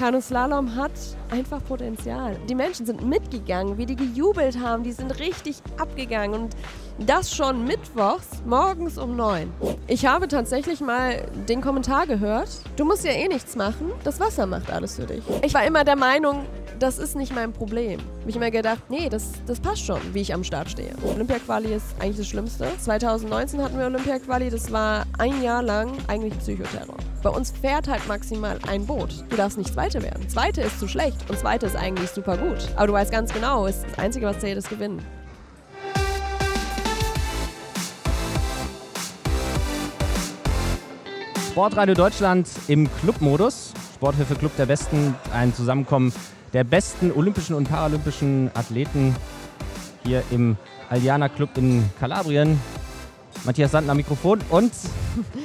Kanuslalom hat einfach Potenzial. Die Menschen sind mitgegangen, wie die gejubelt haben, die sind richtig abgegangen und das schon mittwochs morgens um neun. Ich habe tatsächlich mal den Kommentar gehört, du musst ja eh nichts machen, das Wasser macht alles für dich. Ich war immer der Meinung, das ist nicht mein Problem. Hab ich immer gedacht, nee, das, das passt schon, wie ich am Start stehe. Olympia-Quali ist eigentlich das Schlimmste. 2019 hatten wir Olympia-Quali, das war ein Jahr lang eigentlich Psychoterror. Bei uns fährt halt maximal ein Boot. Du darfst nicht Zweite werden. Zweite ist zu schlecht und Zweite ist eigentlich super gut. Aber du weißt ganz genau, das Einzige, was zählt, ist Gewinnen. Sportradio Deutschland im Clubmodus. Sporthilfe Club der Besten. Ein Zusammenkommen der besten olympischen und paralympischen Athleten hier im Aliana Club in Kalabrien. Matthias Sand am Mikrofon und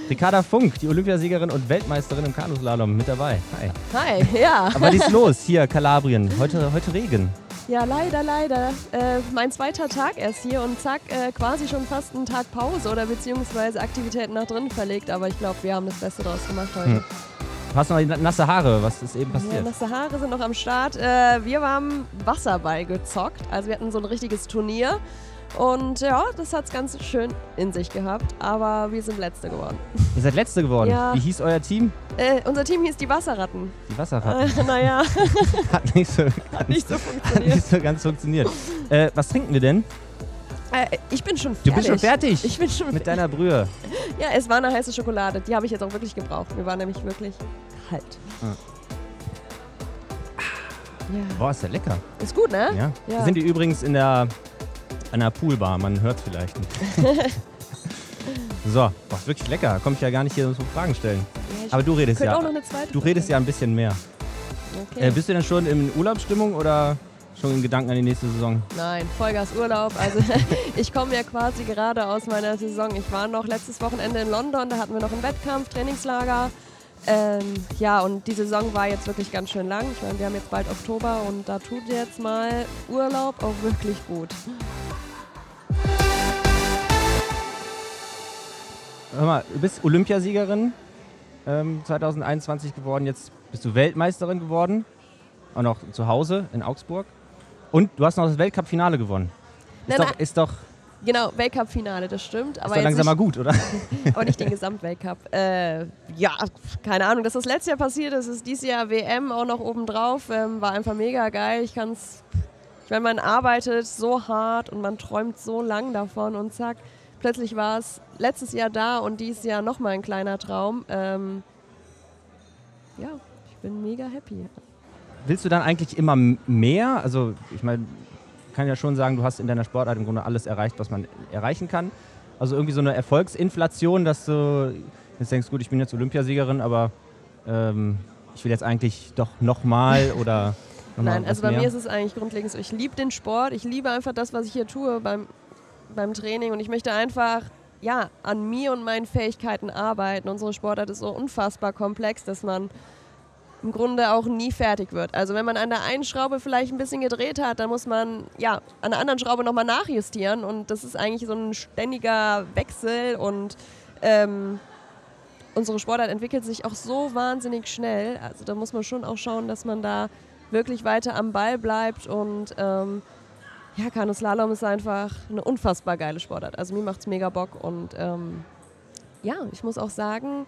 Ricarda Funk, die Olympiasiegerin und Weltmeisterin im Kanuslalom, mit dabei. Hi. Hi, ja. Aber was ist los hier, Kalabrien? Heute, heute Regen. Ja, leider, leider. Äh, mein zweiter Tag erst hier und zack, äh, quasi schon fast einen Tag Pause oder beziehungsweise Aktivitäten nach drinnen verlegt. Aber ich glaube, wir haben das Beste draus gemacht heute. Hm. Du hast noch nasse Haare. Was ist eben passiert? Ja, nasse Haare sind noch am Start. Äh, wir haben Wasserball gezockt. Also wir hatten so ein richtiges Turnier. Und ja, das hat es ganz schön in sich gehabt. Aber wir sind Letzte geworden. Ihr seid Letzte geworden? Ja. Wie hieß euer Team? Äh, unser Team hieß die Wasserratten. Die Wasserratten? Äh, naja. hat nicht so, hat nicht so funktioniert. Hat nicht so ganz funktioniert. Äh, was trinken wir denn? Äh, ich bin schon fertig. Du bist schon fertig? Ich bin schon Mit deiner Brühe? Ja, es war eine heiße Schokolade. Die habe ich jetzt auch wirklich gebraucht. Mir war nämlich wirklich kalt. Ah. Ja. Boah, ist ja lecker. Ist gut, ne? Ja. ja. Wir sind hier übrigens in der einer Poolbar, man hört es vielleicht nicht. so, boah, ist wirklich lecker. Komme ich ja gar nicht hier so Fragen stellen. Ja, Aber du redest ja. du redest ja ein bisschen mehr. Okay. Äh, bist du denn schon in Urlaubsstimmung oder schon in Gedanken an die nächste Saison? Nein, Vollgas Urlaub. Also ich komme ja quasi gerade aus meiner Saison. Ich war noch letztes Wochenende in London, da hatten wir noch einen Wettkampf, Trainingslager. Ähm, ja, und die Saison war jetzt wirklich ganz schön lang. Ich meine, wir haben jetzt bald Oktober und da tut jetzt mal Urlaub auch wirklich gut. Hör mal, du bist Olympiasiegerin ähm, 2021 geworden, jetzt bist du Weltmeisterin geworden, auch noch zu Hause in Augsburg. Und du hast noch das Weltcup-Finale gewonnen. Ist, nein, doch, ist doch Genau, Weltcup-Finale, das stimmt. Aber ist doch langsam nicht, mal gut, oder? aber nicht den Gesamtweltcup. Äh, ja, keine Ahnung, dass das letztes Jahr passiert ist, ist dieses Jahr WM auch noch obendrauf. Ähm, war einfach mega geil. Ich kann es, ich meine, man arbeitet so hart und man träumt so lang davon und zack, plötzlich war es letztes Jahr da und dieses Jahr nochmal ein kleiner Traum. Ähm, ja, ich bin mega happy. Willst du dann eigentlich immer mehr? Also, ich meine, kann ja schon sagen, du hast in deiner Sportart im Grunde alles erreicht, was man erreichen kann. Also irgendwie so eine Erfolgsinflation, dass du jetzt denkst, gut, ich bin jetzt Olympiasiegerin, aber ähm, ich will jetzt eigentlich doch nochmal oder noch Nein, also bei mehr. mir ist es eigentlich grundlegend so, ich liebe den Sport, ich liebe einfach das, was ich hier tue beim, beim Training und ich möchte einfach ja, an mir und meinen Fähigkeiten arbeiten. Unsere Sportart ist so unfassbar komplex, dass man im Grunde auch nie fertig wird. Also wenn man an der einen Schraube vielleicht ein bisschen gedreht hat, dann muss man ja an der anderen Schraube nochmal nachjustieren und das ist eigentlich so ein ständiger Wechsel und ähm, unsere Sportart entwickelt sich auch so wahnsinnig schnell. Also da muss man schon auch schauen, dass man da wirklich weiter am Ball bleibt und ähm, ja, Kanuslalom ist einfach eine unfassbar geile Sportart. Also mir macht es mega Bock und ähm, ja, ich muss auch sagen,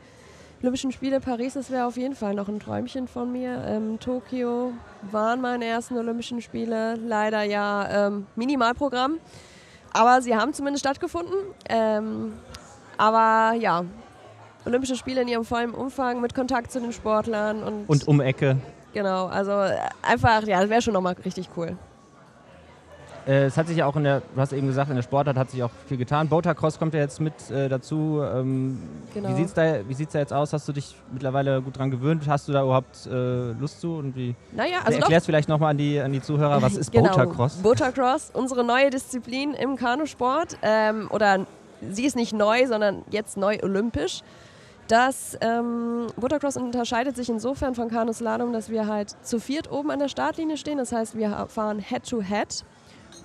Olympischen Spiele Paris, das wäre auf jeden Fall noch ein Träumchen von mir. Ähm, Tokio waren meine ersten Olympischen Spiele, leider ja ähm, Minimalprogramm, aber sie haben zumindest stattgefunden. Ähm, aber ja, Olympische Spiele in ihrem vollen Umfang mit Kontakt zu den Sportlern und, und um Ecke. Genau, also äh, einfach, ja, das wäre schon nochmal richtig cool. Äh, es hat sich ja auch in der, du hast eben gesagt, in der Sportart hat sich auch viel getan. Boatacross kommt ja jetzt mit äh, dazu. Ähm, genau. Wie sieht es da, da jetzt aus? Hast du dich mittlerweile gut dran gewöhnt? Hast du da überhaupt äh, Lust zu? Und wie, naja, also erklärst vielleicht nochmal an die, an die Zuhörer, was ist genau. Boatacross? Boatacross, unsere neue Disziplin im Kanusport. Ähm, oder sie ist nicht neu, sondern jetzt neu olympisch. Das ähm, Motocross unterscheidet sich insofern von Kanuslalom, dass wir halt zu viert oben an der Startlinie stehen. Das heißt, wir fahren Head-to-Head. -head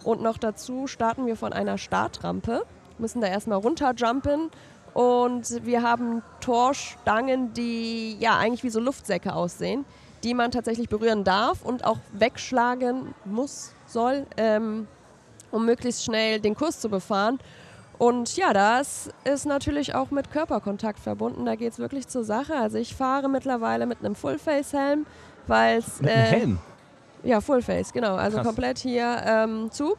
und noch dazu starten wir von einer Startrampe, müssen da erstmal runterjumpen und wir haben Torstangen, die ja eigentlich wie so Luftsäcke aussehen. die man tatsächlich berühren darf und auch wegschlagen muss, soll, ähm, um möglichst schnell den Kurs zu befahren. Und ja, das ist natürlich auch mit Körperkontakt verbunden. Da geht es wirklich zur Sache. Also ich fahre mittlerweile mit einem Full-Face-Helm, weil es... Mit einem äh, Helm? Ja, Full-Face, genau. Also Krass. komplett hier ähm, zu.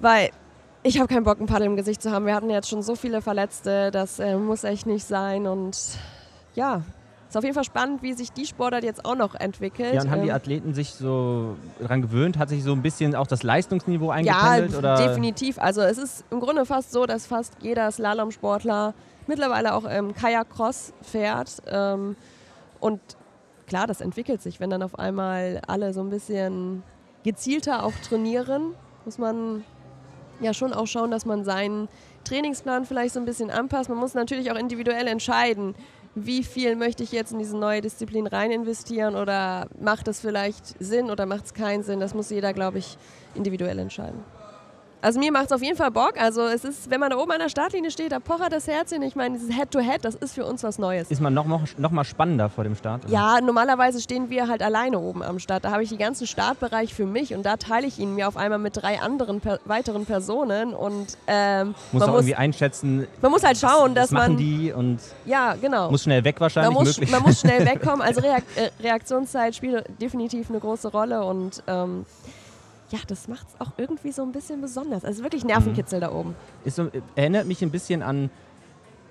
Weil ich habe keinen Bock, ein Paddel im Gesicht zu haben. Wir hatten jetzt schon so viele Verletzte. Das äh, muss echt nicht sein. Und ja, ist auf jeden Fall spannend, wie sich die Sportart jetzt auch noch entwickelt. Ja, und haben die Ähm, Athleten sich so dran gewöhnt? Hat sich so ein bisschen auch das Leistungsniveau Ja, eingependelt? oder? definitiv. Also es ist im Grunde fast so, dass fast jeder Slalomsportler mittlerweile auch im Kajak-Cross fährt. Ähm, und klar, das entwickelt sich, wenn dann auf einmal alle so ein bisschen gezielter auch trainieren, muss man ja schon auch schauen, dass man seinen Trainingsplan vielleicht so ein bisschen anpasst. Man muss natürlich auch individuell entscheiden, wie viel möchte ich jetzt in diese neue Disziplin rein investieren oder macht es vielleicht Sinn oder macht es keinen Sinn. Das muss jeder, glaube ich, individuell entscheiden. Also mir macht es auf jeden Fall Bock. Also es ist, wenn man da oben an der Startlinie steht, da pochert das Herzchen. Ich meine, dieses Head-to-Head, das ist für uns was Neues. Ist man noch, noch, noch mal spannender vor dem Start? oder? Ja, normalerweise stehen wir halt alleine oben am Start. Da habe ich den ganzen Startbereich für mich und da teile ich ihn mir auf einmal mit drei anderen per weiteren Personen und ähm, Muss man, auch muss, irgendwie einschätzen, man muss halt schauen, was dass machen man die und ja genau muss schnell weg wahrscheinlich man muss, möglich. man muss schnell wegkommen. Also Reak äh, Reaktionszeit spielt definitiv eine große Rolle und ähm, ja, das macht es auch irgendwie so ein bisschen besonders. Also wirklich Nervenkitzel da oben. Ist so, erinnert mich ein bisschen an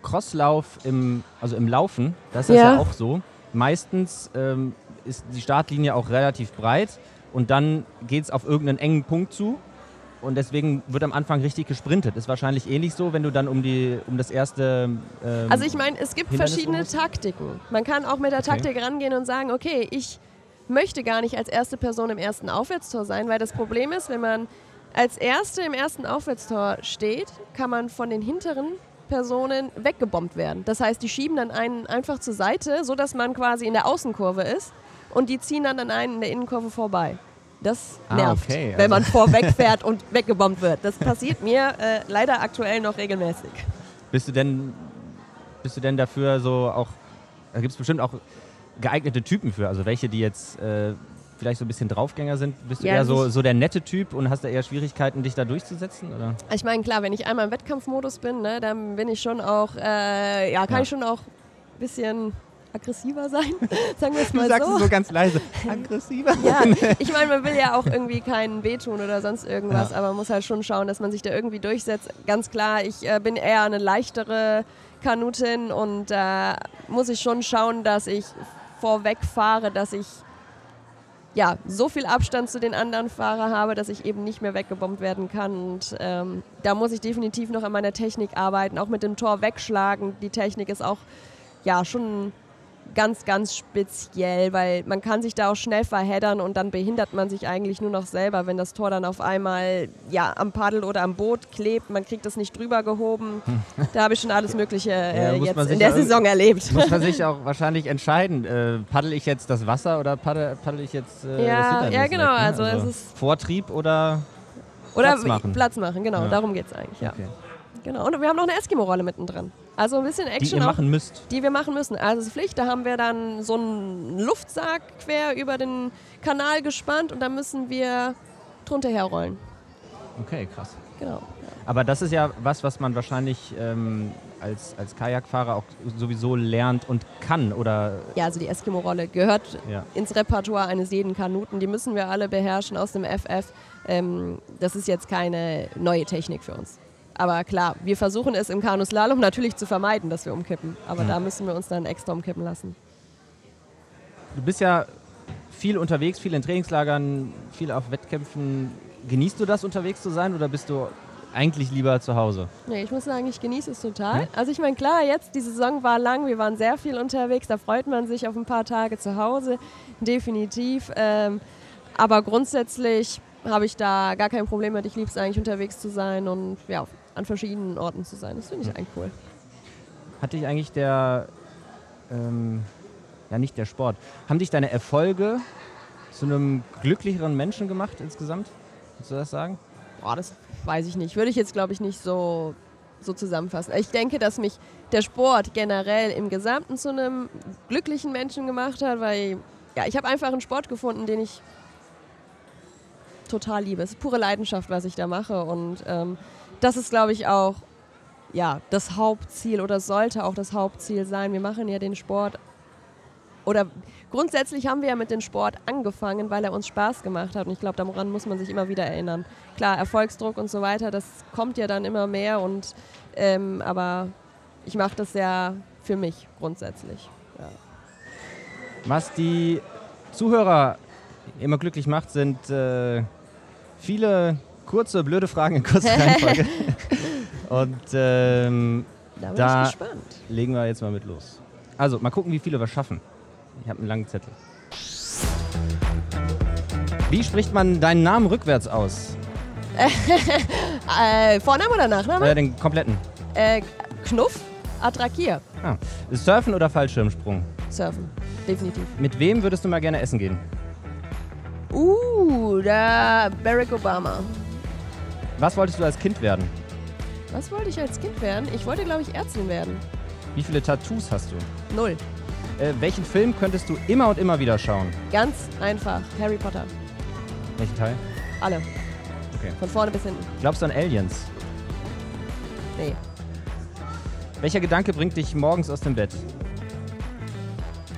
Crosslauf im, also im Laufen. Das ist Ja. ja auch so. Meistens ähm, ist die Startlinie auch relativ breit und dann geht es auf irgendeinen engen Punkt zu. Und deswegen wird am Anfang richtig gesprintet. Ist wahrscheinlich ähnlich so, wenn du dann um, die, um das erste. Ähm, Also ich meine, es gibt Hindernis verschiedene? Taktiken. Man kann auch mit der Okay. Taktik rangehen und sagen, okay, ich möchte gar nicht als erste Person im ersten Aufwärtstor sein, weil das Problem ist, wenn man als Erste im ersten Aufwärtstor steht, kann man von den hinteren Personen weggebombt werden. Das heißt, die schieben dann einen einfach zur Seite, sodass man quasi in der Außenkurve ist und die ziehen dann an einen in der Innenkurve vorbei. Das Ah, nervt, okay, also- wenn man vorweg fährt und weggebombt wird. Das passiert mir äh, leider aktuell noch regelmäßig. bist, du denn, bist du denn dafür so auch. Da gibt es bestimmt auch geeignete Typen für. Also welche, die jetzt äh, vielleicht so ein bisschen Draufgänger sind. Bist du Ja, eher so, so der nette Typ und hast da eher Schwierigkeiten, dich da durchzusetzen? Oder? Ich meine, klar, wenn ich einmal im Wettkampfmodus bin, ne, dann bin ich schon auch, äh, ja, kann Ja. ich schon auch ein bisschen aggressiver sein, sagen wir es Du mal sagst so. es so ganz leise. Aggressiver. Ja, ich meine, man will ja auch irgendwie keinen wehtun oder sonst irgendwas, aber man muss halt schon schauen, dass man sich da irgendwie durchsetzt. Ganz klar, ich äh, bin eher eine leichtere Kanutin und da muss ich schon schauen, dass ich vorweg fahre, dass ich ja, so viel Abstand zu den anderen Fahrern habe, dass ich eben nicht mehr weggebombt werden kann. Und ähm, da muss ich definitiv noch an meiner Technik arbeiten, auch mit dem Tor wegschlagen. Die Technik ist auch ja schon ganz, ganz speziell, weil man kann sich da auch schnell verheddern und dann behindert man sich eigentlich nur noch selber, wenn das Tor dann auf einmal ja, am Paddel oder am Boot klebt. Man kriegt das nicht drüber gehoben. Da habe ich schon alles Mögliche äh, Ja, jetzt in der Saison erlebt. Muss man sich auch wahrscheinlich entscheiden, äh, paddel ich jetzt das Wasser oder paddel, paddel ich jetzt äh, Ja, das ja, genau, weg, ne? also es ist- Vortrieb oder Oder Platz machen. Platz machen, genau, Ja. darum geht es eigentlich, ja. Okay. Genau. Und wir haben noch eine Eskimo-Rolle mittendrin. Also ein bisschen die Action ihr auch, machen müsst. die wir machen müssen. Also es ist Pflicht, da haben wir dann so einen Luftsack quer über den Kanal gespannt und da müssen wir drunter herrollen. Okay, krass. Genau. Aber das ist ja was, was man wahrscheinlich ähm, als, als Kajakfahrer auch sowieso lernt und kann, oder? Ja, also die Eskimo-Rolle gehört Ja. ins Repertoire eines jeden Kanuten. Die müssen wir alle beherrschen aus dem FF. Ähm, das ist jetzt keine neue Technik für uns. Aber klar, wir versuchen es im Kanuslalom natürlich zu vermeiden, dass wir umkippen. Aber Mhm. da müssen wir uns dann extra umkippen lassen. Du bist ja viel unterwegs, viel in Trainingslagern, viel auf Wettkämpfen. Genießt du das, unterwegs zu sein, oder bist du eigentlich lieber zu Hause? Nee, ich muss sagen, ich genieße es total. Ja? Also ich meine, klar, jetzt, die Saison war lang, wir waren sehr viel unterwegs, da freut man sich auf ein paar Tage zu Hause, definitiv. Ähm, aber grundsätzlich habe ich da gar kein Problem mit. Ich liebe es eigentlich, unterwegs zu sein und ja, an verschiedenen Orten zu sein. Das finde ich eigentlich cool. Hat dich eigentlich der, ähm, ja nicht der Sport, haben dich deine Erfolge zu einem glücklicheren Menschen gemacht insgesamt? Kannst du das sagen? Boah, das weiß ich nicht. Würde ich jetzt, glaube ich, nicht so, so zusammenfassen. Ich denke, dass mich der Sport generell im Gesamten zu einem glücklichen Menschen gemacht hat, weil ja, ich habe einfach einen Sport gefunden, den ich total liebe. Es ist pure Leidenschaft, was ich da mache. Und ähm, das ist, glaube ich, auch ja, das Hauptziel oder sollte auch das Hauptziel sein. Wir machen ja den Sport oder grundsätzlich haben wir ja mit dem Sport angefangen, weil er uns Spaß gemacht hat. Und ich glaube, daran muss man sich immer wieder erinnern. Klar, Erfolgsdruck und so weiter, das kommt ja dann immer mehr. Und, ähm, aber ich mache das ja für mich grundsätzlich. Ja. Was die Zuhörer immer glücklich macht, sind äh, viele kurze, blöde Fragen in kurzer Reihenfolge. Und ähm, Da bin Da- ich gespannt. legen wir jetzt mal mit los. Also, mal gucken, wie viele wir schaffen. Ich habe einen langen Zettel. Wie spricht man deinen Namen rückwärts aus? Äh, Vorname oder Nachname? Äh, den kompletten. Äh, Knuff, Attrakier. Ah. Surfen oder Fallschirmsprung? Surfen, definitiv. Mit wem würdest du mal gerne essen gehen? Uh, da Barack Obama. Was wolltest du als Kind werden? Was wollte ich als Kind werden? Ich wollte, glaube ich, Ärztin werden. Wie viele Tattoos hast du? Null. Äh, welchen Film könntest du immer und immer wieder schauen? Ganz einfach. Harry Potter. Welchen Teil? Alle. Okay. Von vorne bis hinten. Glaubst du an Aliens? Nee. Welcher Gedanke bringt dich morgens aus dem Bett?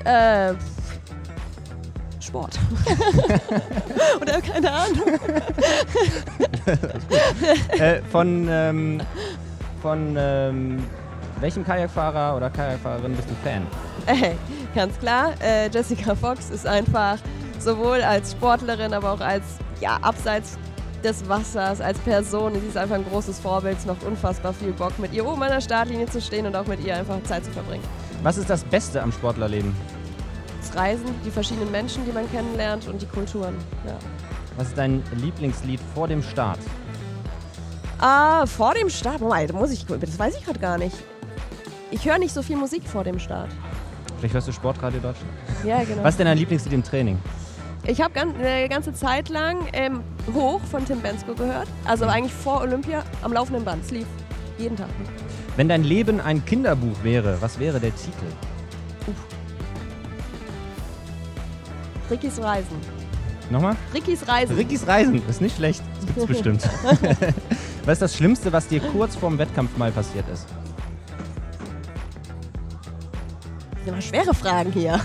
Äh. Sport. oder keine Ahnung. äh, von ähm, von ähm, welchem Kajakfahrer oder Kajakfahrerin bist du Fan? Ey, ganz klar, äh, Jessica Fox ist einfach sowohl als Sportlerin, aber auch als, ja, abseits des Wassers, als Person. Sie ist einfach ein großes Vorbild. Es macht unfassbar viel Bock, mit ihr oben an der Startlinie zu stehen und auch mit ihr einfach Zeit zu verbringen. Was ist das Beste am Sportlerleben? Das Reisen, die verschiedenen Menschen, die man kennenlernt und die Kulturen. Ja. Was ist dein Lieblingslied vor dem Start? Ah, vor dem Start, Moment, muss ich, das weiß ich gerade gar nicht. Ich höre nicht so viel Musik vor dem Start. Vielleicht hörst du Sportradio Deutschland. Ja, genau. Was ist denn dein Lieblingslied im Training? Ich habe eine ganze Zeit lang ähm, Hoch von Tim Bensko gehört. Also eigentlich vor Olympia am laufenden Band. Es lief jeden Tag. Wenn dein Leben ein Kinderbuch wäre, was wäre der Titel? Rickys Reisen. Nochmal? Rickys Reisen. Rickys Reisen. Ist nicht schlecht. Das gibt's bestimmt. was ist das Schlimmste, was dir kurz vorm Wettkampf mal passiert ist? Das sind immer schwere Fragen hier.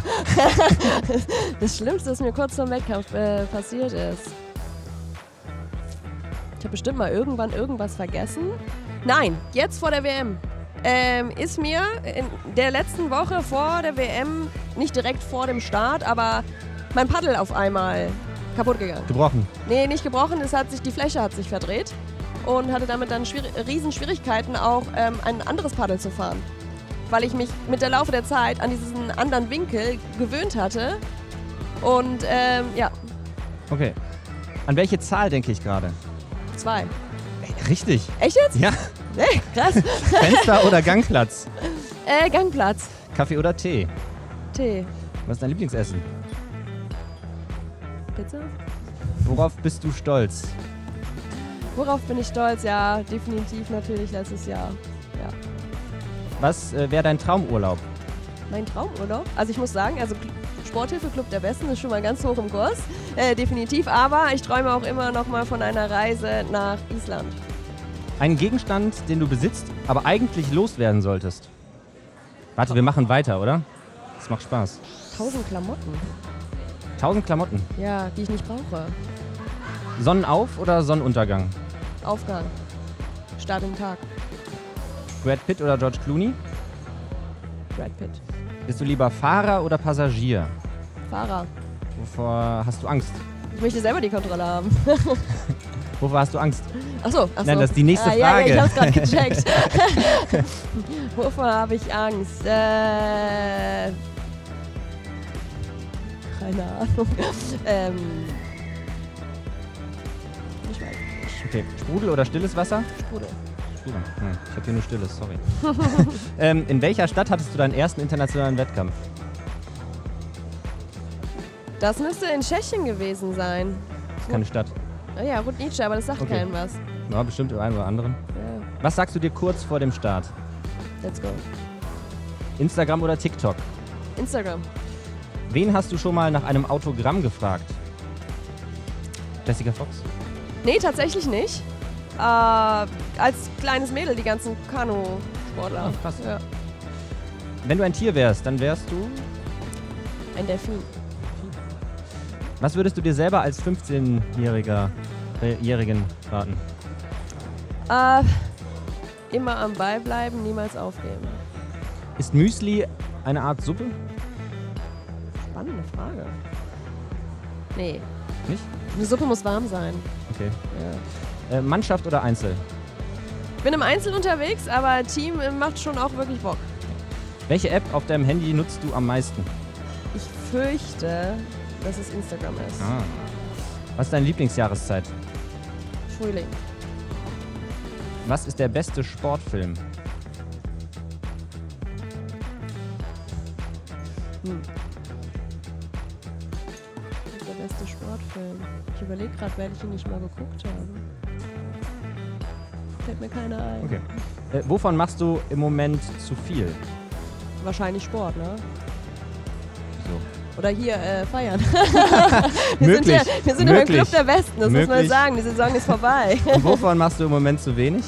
das Schlimmste, was mir kurz vor dem Wettkampf äh, passiert ist. Ich habe bestimmt mal irgendwann irgendwas vergessen. Nein, jetzt vor der WM. Ähm, ist mir in der letzten Woche vor der WM, nicht direkt vor dem Start, aber mein Paddel auf einmal kaputt gegangen. Gebrochen. Nee, nicht gebrochen, es hat sich, die Fläche hat sich verdreht und hatte damit dann schwier riesen Schwierigkeiten auch ähm, ein anderes Paddel zu fahren. Weil ich mich mit der Laufe der Zeit an diesen anderen Winkel gewöhnt hatte. Und ähm, ja, Okay. An welche Zahl denke ich gerade? zwei. Ey, Richtig. Echt jetzt? Ja. Nee, krass. Fenster oder Gangplatz? äh, Gangplatz. Kaffee oder Tee? Tee. Was ist dein Lieblingsessen? Pizza? Worauf bist du stolz? Worauf bin ich stolz? Ja, definitiv natürlich letztes Jahr. Ja. Was äh, wäre dein Traumurlaub? Mein Traumurlaub? Also ich muss sagen, also Sporthilfeclub der Besten ist schon mal ganz hoch im Kurs. Äh, definitiv. Aber ich träume auch immer noch mal von einer Reise nach Island. Ein Gegenstand, den du besitzt, aber eigentlich loswerden solltest. Warte, wir machen weiter, oder? Das macht Spaß. Tausend Klamotten. Tausend Klamotten. Ja, die ich nicht brauche. Sonnenauf oder Sonnenuntergang? Aufgang. Start im Tag. Brad Pitt oder George Clooney? Brad Pitt. Bist du lieber Fahrer oder Passagier? Fahrer. Wovor hast du Angst? Ich möchte selber die Kontrolle haben. Wovor hast du Angst? Achso, achso. Nein, das ist die nächste ah, Ja, ja, ich Frage. hab's gerade gecheckt. Wovor habe ich Angst? Äh, keine Ahnung. ähm, ich weiß nicht. Okay, Sprudel oder stilles Wasser? Sprudel. Sprudel. Hm, ich habe hier nur stilles, sorry. ähm, in welcher Stadt hattest du deinen ersten internationalen Wettkampf? Das müsste in Tschechien gewesen sein. Keine Stadt. Oh ja, Rudnice, aber das sagt Okay. keinem was. Ja, bestimmt einen oder anderen. Ja, Was sagst du dir kurz vor dem Start? let's go. Instagram oder TikTok? Instagram. Wen hast du schon mal nach einem Autogramm gefragt? Jessica Fox? Nee, tatsächlich nicht. Äh, als kleines Mädel, die ganzen Kanu-Sportler. Ah, krass. Ja. Wenn du ein Tier wärst, dann wärst du. Ein Delfin. Was würdest du dir selber als 15-Jähriger äh, Jährigen raten? Äh, immer am Ball bleiben, niemals aufgeben. Ist Müsli eine Art Suppe? Spannende Frage. Nee. Nicht? Eine Suppe muss warm sein. Okay. Ja. Äh, Mannschaft oder Einzel? Ich bin im Einzel unterwegs, aber Team äh, macht schon auch wirklich Bock. Welche App auf deinem Handy nutzt du am meisten? Ich fürchte, dass es Instagram ist. Ah. Was ist deine Lieblingsjahreszeit? Frühling. Was ist der beste Sportfilm? Hm. Beste Sportfilm. Ich überlege gerade, welchen ich nicht mal geguckt habe. Fällt mir keiner ein. Okay. Äh, wovon machst du im Moment zu viel? Wahrscheinlich Sport, ne? So. Oder hier äh, feiern. wir Möglich. sind, ja, wir sind im Möglich. Club der Besten, das muss man Möglich. sagen. Die Saison ist vorbei. Und wovon machst du im Moment zu wenig?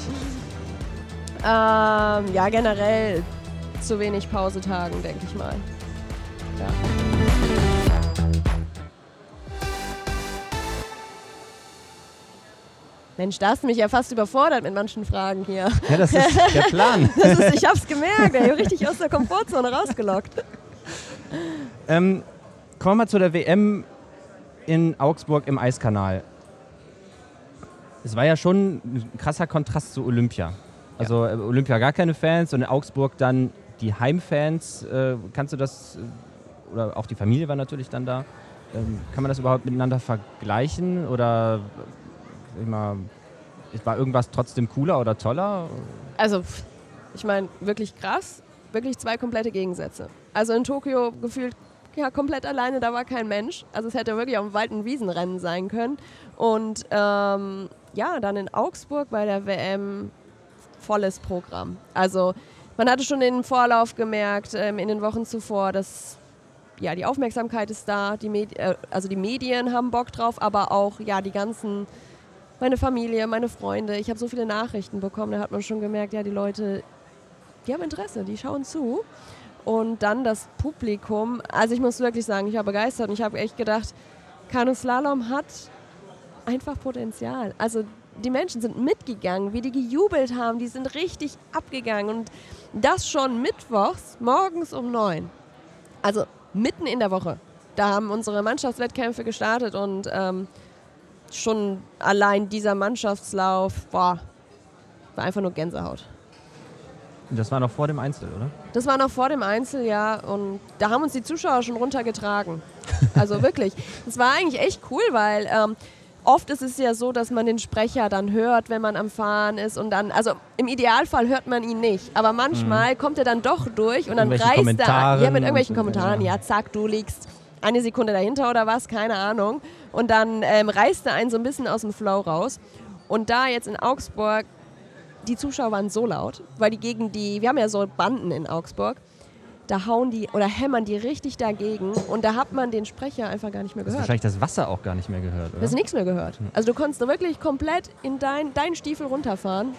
ähm, ja, generell zu wenig Pausetagen, denke ich mal. Ja. Mensch, da hast du mich ja fast überfordert mit manchen Fragen hier. Ja, das ist der Plan. Das ist, ich hab's gemerkt, ey, richtig aus der Komfortzone rausgelockt. Ähm, kommen wir mal zu der WM in Augsburg im Eiskanal. Es war ja schon ein krasser Kontrast zu Olympia. Also äh, Olympia gar keine Fans und in Augsburg dann die Heimfans. Äh, kannst du das, äh, oder auch die Familie war natürlich dann da. Ähm, kann man das überhaupt miteinander vergleichen? Oder mal, war irgendwas trotzdem cooler oder toller? Also, ich meine, wirklich krass. Wirklich zwei komplette Gegensätze. Also in Tokio gefühlt ja, komplett alleine, da war kein Mensch. Also es hätte wirklich auf dem Wald- und Wiesenrennen sein können. Und ähm, ja, dann in Augsburg bei der WM volles Programm. Also man hatte schon im Vorlauf gemerkt, ähm, in den Wochen zuvor, dass ja, die Aufmerksamkeit ist da, die Medi äh, also die Medien haben Bock drauf, aber auch ja, die ganzen, meine Familie, meine Freunde. Ich habe so viele Nachrichten bekommen, da hat man schon gemerkt, ja, die Leute, die haben Interesse, die schauen zu. Und dann das Publikum, also ich muss wirklich sagen, ich war begeistert und ich habe echt gedacht, Kanuslalom hat einfach Potenzial. Also die Menschen sind mitgegangen, wie die gejubelt haben, die sind richtig abgegangen und das schon mittwochs morgens um neun. Also mitten in der Woche. Da haben unsere Mannschaftswettkämpfe gestartet und ähm, schon allein dieser Mannschaftslauf, boah, war einfach nur Gänsehaut. Das war noch vor dem Einzel, oder? Das war noch vor dem Einzel, ja. Und da haben uns die Zuschauer schon runtergetragen. Also wirklich. Das war eigentlich echt cool, weil ähm, oft ist es ja so, dass man den Sprecher dann hört, wenn man am Fahren ist. Und dann, also im Idealfall hört man ihn nicht. Aber manchmal kommt er dann doch durch und dann reißt er. Ja, mit irgendwelchen Kommentaren. Ja, zack, du liegst eine Sekunde dahinter oder was, keine Ahnung. Und dann ähm, reißt er einen so ein bisschen aus dem Flow raus. Und da jetzt in Augsburg die Zuschauer waren so laut, weil die gegen die, wir haben ja so Banden in Augsburg, da hauen die oder hämmern die richtig dagegen und da hat man den Sprecher einfach gar nicht mehr Du hast gehört. wahrscheinlich das Wasser auch gar nicht mehr gehört, Du oder? hast nichts mehr gehört. Also du konntest wirklich komplett in dein, deinen Stiefel runterfahren.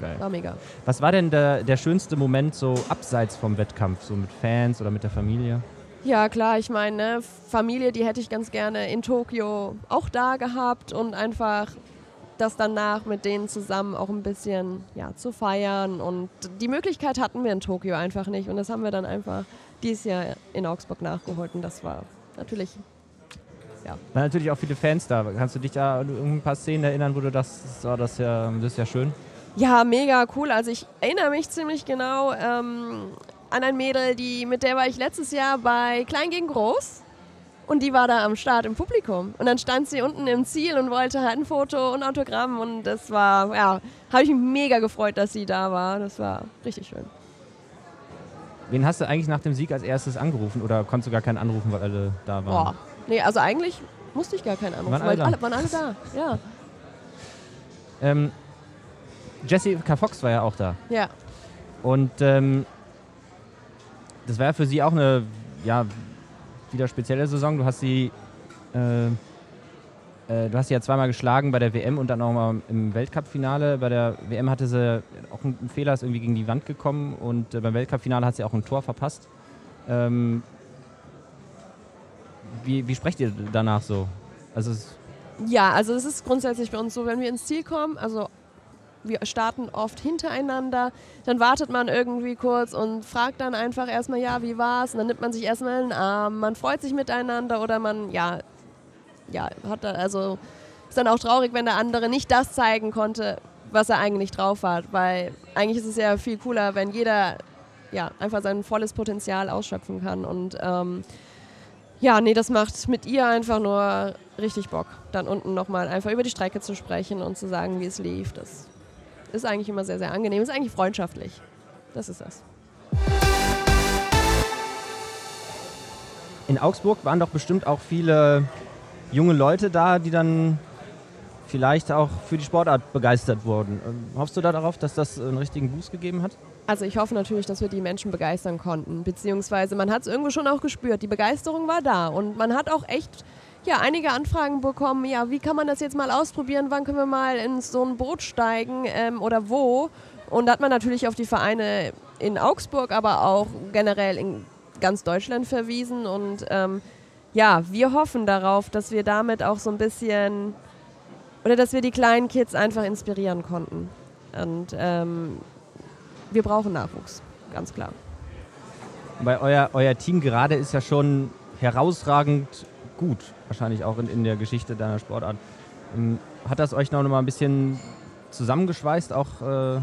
Geil. War mega. Was war denn der, der schönste Moment so abseits vom Wettkampf, so mit Fans oder mit der Familie? Ja, klar, ich meine, ne, Familie, die hätte ich ganz gerne in Tokio auch da gehabt und einfach das danach mit denen zusammen auch ein bisschen ja, zu feiern. Und die Möglichkeit hatten wir in Tokio einfach nicht. Und das haben wir dann einfach dieses Jahr in Augsburg nachgeholt. Und das war natürlich, ja. Waren natürlich auch viele Fans da. Kannst du dich da an ein paar Szenen erinnern, wo du das, das, ist ja, das ist ja schön? Ja, mega cool. Also ich erinnere mich ziemlich genau ähm, an ein Mädel, die, mit der war ich letztes Jahr bei Klein gegen Groß. Und die war da am Start im Publikum. Und dann stand sie unten im Ziel und wollte halt ein Foto und Autogramm. Und das war, ja, habe ich mich mega gefreut, dass sie da war. Das war richtig schön. Wen hast du eigentlich nach dem Sieg als erstes angerufen oder konntest du gar keinen anrufen, weil alle da waren? Boah. Nee, also eigentlich musste ich gar keinen anrufen, Waren alle weil alle, waren alle da. Ja, Ähm, Jessica Fox war ja auch da. ja. Und ähm, das war ja für sie auch eine ja, wieder spezielle Saison. Du hast sie, äh, äh, du hast sie ja zweimal geschlagen bei der WM und dann auch mal im Weltcup-Finale. Bei der WM hatte sie auch einen Fehler, ist irgendwie gegen die Wand gekommen und äh, beim Weltcup-Finale hat sie auch ein Tor verpasst. Ähm, wie, wie sprecht ihr danach so? Also ja, also es ist grundsätzlich bei uns so, wenn wir ins Ziel kommen, also wir starten oft hintereinander, dann wartet man irgendwie kurz und fragt dann einfach erstmal, ja, wie war's? Und dann nimmt man sich erstmal einen Arm, man freut sich miteinander oder man, ja, ja, hat da, also ist dann auch traurig, wenn der andere nicht das zeigen konnte, was er eigentlich drauf hat, weil eigentlich ist es ja viel cooler, wenn jeder ja, einfach sein volles Potenzial ausschöpfen kann und ähm, ja, nee, das macht mit ihr einfach nur richtig Bock, dann unten nochmal einfach über die Strecke zu sprechen und zu sagen, wie es lief. Das ist eigentlich immer sehr, sehr angenehm. Ist eigentlich freundschaftlich. Das ist das. In Augsburg waren doch bestimmt auch viele junge Leute da, die dann vielleicht auch für die Sportart begeistert wurden. Ähm, hoffst du da darauf, dass das einen richtigen Boost gegeben hat? Also ich hoffe natürlich, dass wir die Menschen begeistern konnten. Beziehungsweise man hat es irgendwo schon auch gespürt. Die Begeisterung war da. Und man hat auch echt ja, einige Anfragen bekommen. Ja, wie kann man das jetzt mal ausprobieren? Wann können wir mal in so ein Boot steigen ähm, oder wo? Und da hat man natürlich auf die Vereine in Augsburg, aber auch generell in ganz Deutschland verwiesen. Und ähm, ja, wir hoffen darauf, dass wir damit auch so ein bisschen oder dass wir die kleinen Kids einfach inspirieren konnten. Und ähm, wir brauchen Nachwuchs, ganz klar. Weil euer, euer Team gerade ist ja schon herausragend gut, wahrscheinlich auch in, in der Geschichte deiner Sportart. Ähm, hat das euch noch mal ein bisschen zusammengeschweißt, auch äh,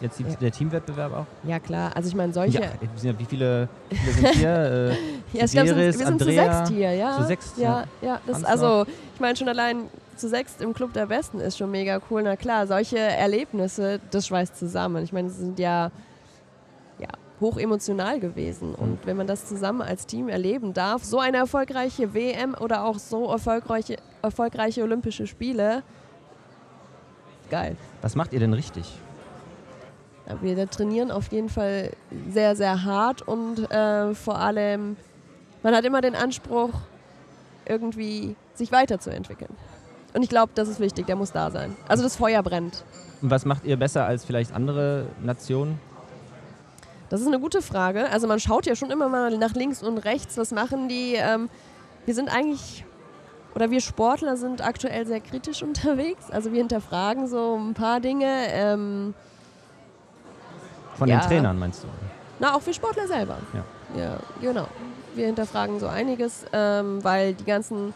jetzt die, ja. der Teamwettbewerb auch? Ja, klar. Also ich meine, solche... Ja, wie viele, viele sind hier? Äh, ja, ich glaube, wir sind Andrea, zu sechst hier, ja. Zu sechst? Ja, ja. Das, also ich meine schon allein zu sechst im Club der Besten ist schon mega cool. Na klar, solche Erlebnisse, das schweißt zusammen. Ich meine, sie sind ja, ja hoch emotional gewesen. Und mhm. wenn man das zusammen als Team erleben darf, so eine erfolgreiche WM oder auch so erfolgreiche, erfolgreiche Olympische Spiele, geil. Was macht ihr denn richtig? Wir trainieren auf jeden Fall sehr, sehr hart und äh, vor allem, man hat immer den Anspruch, irgendwie sich weiterzuentwickeln. Und ich glaube, das ist wichtig, der muss da sein. Also das Feuer brennt. Und was macht ihr besser als vielleicht andere Nationen? Das ist eine gute Frage. Also man schaut ja schon immer mal nach links und rechts, was machen die. Ähm, wir sind eigentlich, oder wir Sportler sind aktuell sehr kritisch unterwegs. Also wir hinterfragen so ein paar Dinge. Ähm, Von ja. den Trainern meinst du? Na, auch wir Sportler selber. Ja. Ja, genau. Wir hinterfragen so einiges, ähm, weil die ganzen,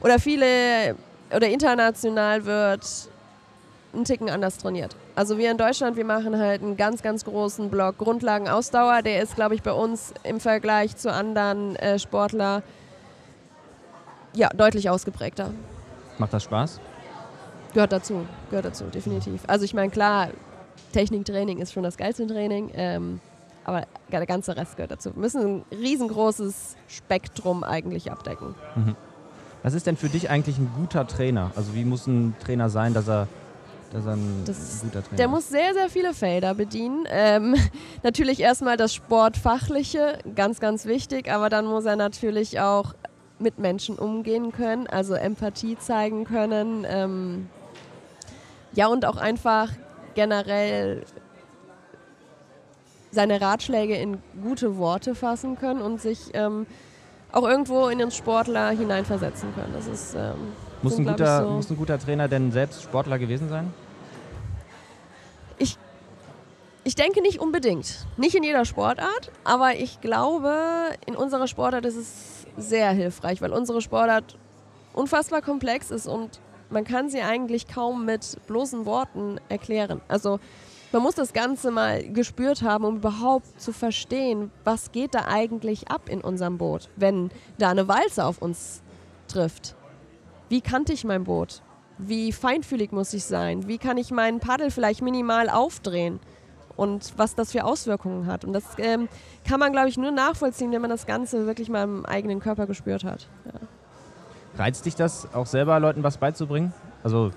oder viele oder international wird ein Ticken anders trainiert. Also wir in Deutschland, wir machen halt einen ganz, ganz großen Block Grundlagenausdauer. Der ist, glaube ich, bei uns im Vergleich zu anderen äh, Sportlern ja, deutlich ausgeprägter. Macht das Spaß? Gehört dazu, gehört dazu, definitiv. Also ich meine, klar, Techniktraining ist schon das geilste Training, ähm, aber der ganze Rest gehört dazu. Wir müssen ein riesengroßes Spektrum eigentlich abdecken. Mhm. Was ist denn für dich eigentlich ein guter Trainer? Also wie muss ein Trainer sein, dass er, er ein, das, guter Trainer Der muss sehr, sehr viele Felder bedienen. Ähm, natürlich erstmal das Sportfachliche, ganz, ganz wichtig, aber dann muss er natürlich auch mit Menschen umgehen können, also Empathie zeigen können. Ähm, ja, und auch einfach generell seine Ratschläge in gute Worte fassen können und sich ähm, auch irgendwo in den Sportler hineinversetzen können. Das ist, ähm, muss, ein guter, so muss ein guter Trainer denn selbst Sportler gewesen sein? Ich, ich denke nicht unbedingt. Nicht in jeder Sportart, aber ich glaube, in unserer Sportart ist es sehr hilfreich, weil unsere Sportart unfassbar komplex ist und man kann sie eigentlich kaum mit bloßen Worten erklären. Also man muss das Ganze mal gespürt haben, um überhaupt zu verstehen, was geht da eigentlich ab in unserem Boot, wenn da eine Walze auf uns trifft. Wie kannte ich mein Boot? Wie feinfühlig muss ich sein? Wie kann ich meinen Paddel vielleicht minimal aufdrehen? Und was das für Auswirkungen hat. Und das ähm, kann man, glaube ich, nur nachvollziehen, wenn man das Ganze wirklich mal im eigenen Körper gespürt hat. Ja. Reizt dich das, auch selber Leuten was beizubringen? Also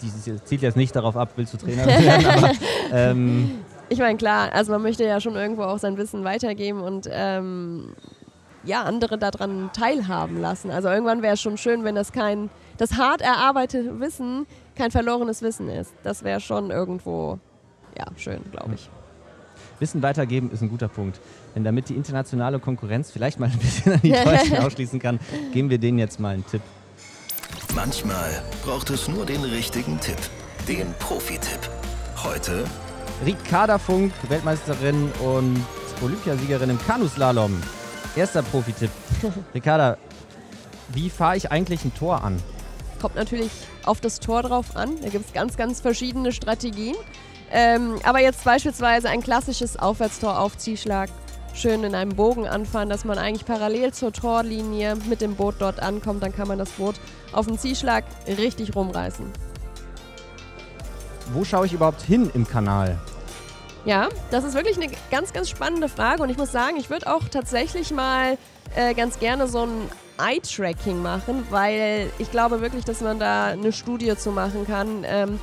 dieses zielt jetzt nicht darauf ab, willst du Trainer werden, aber ähm ich meine, klar, also man möchte ja schon irgendwo auch sein Wissen weitergeben und ähm, ja, andere daran teilhaben lassen. Also irgendwann wäre es schon schön, wenn das kein, das hart erarbeitete Wissen kein verlorenes Wissen ist. Das wäre schon irgendwo, ja, schön, glaube ich. Wissen weitergeben ist ein guter Punkt. Denn damit die internationale Konkurrenz vielleicht mal ein bisschen an die Deutschen ausschließen kann, geben wir denen jetzt mal einen Tipp. Manchmal braucht es nur den richtigen Tipp. Den Profi-Tipp. Heute Ricarda Funk, Weltmeisterin und Olympiasiegerin im Kanuslalom. Erster Profi-Tipp. Ricarda, wie fahre ich eigentlich ein Tor an? Kommt natürlich auf das Tor drauf an. Da gibt es ganz, ganz verschiedene Strategien. Ähm, aber jetzt beispielsweise ein klassisches Aufwärtstor auf Ziehschlag. Schön in einem Bogen anfahren, dass man eigentlich parallel zur Torlinie mit dem Boot dort ankommt. Dann kann man das Boot auf den Ziehschlag richtig rumreißen. Wo schaue ich überhaupt hin im Kanal? Ja, das ist wirklich eine ganz, ganz spannende Frage. Und ich muss sagen, ich würde auch tatsächlich mal äh, ganz gerne so ein Eye-Tracking machen, weil ich glaube wirklich, dass man da eine Studie zu machen kann. Ähm,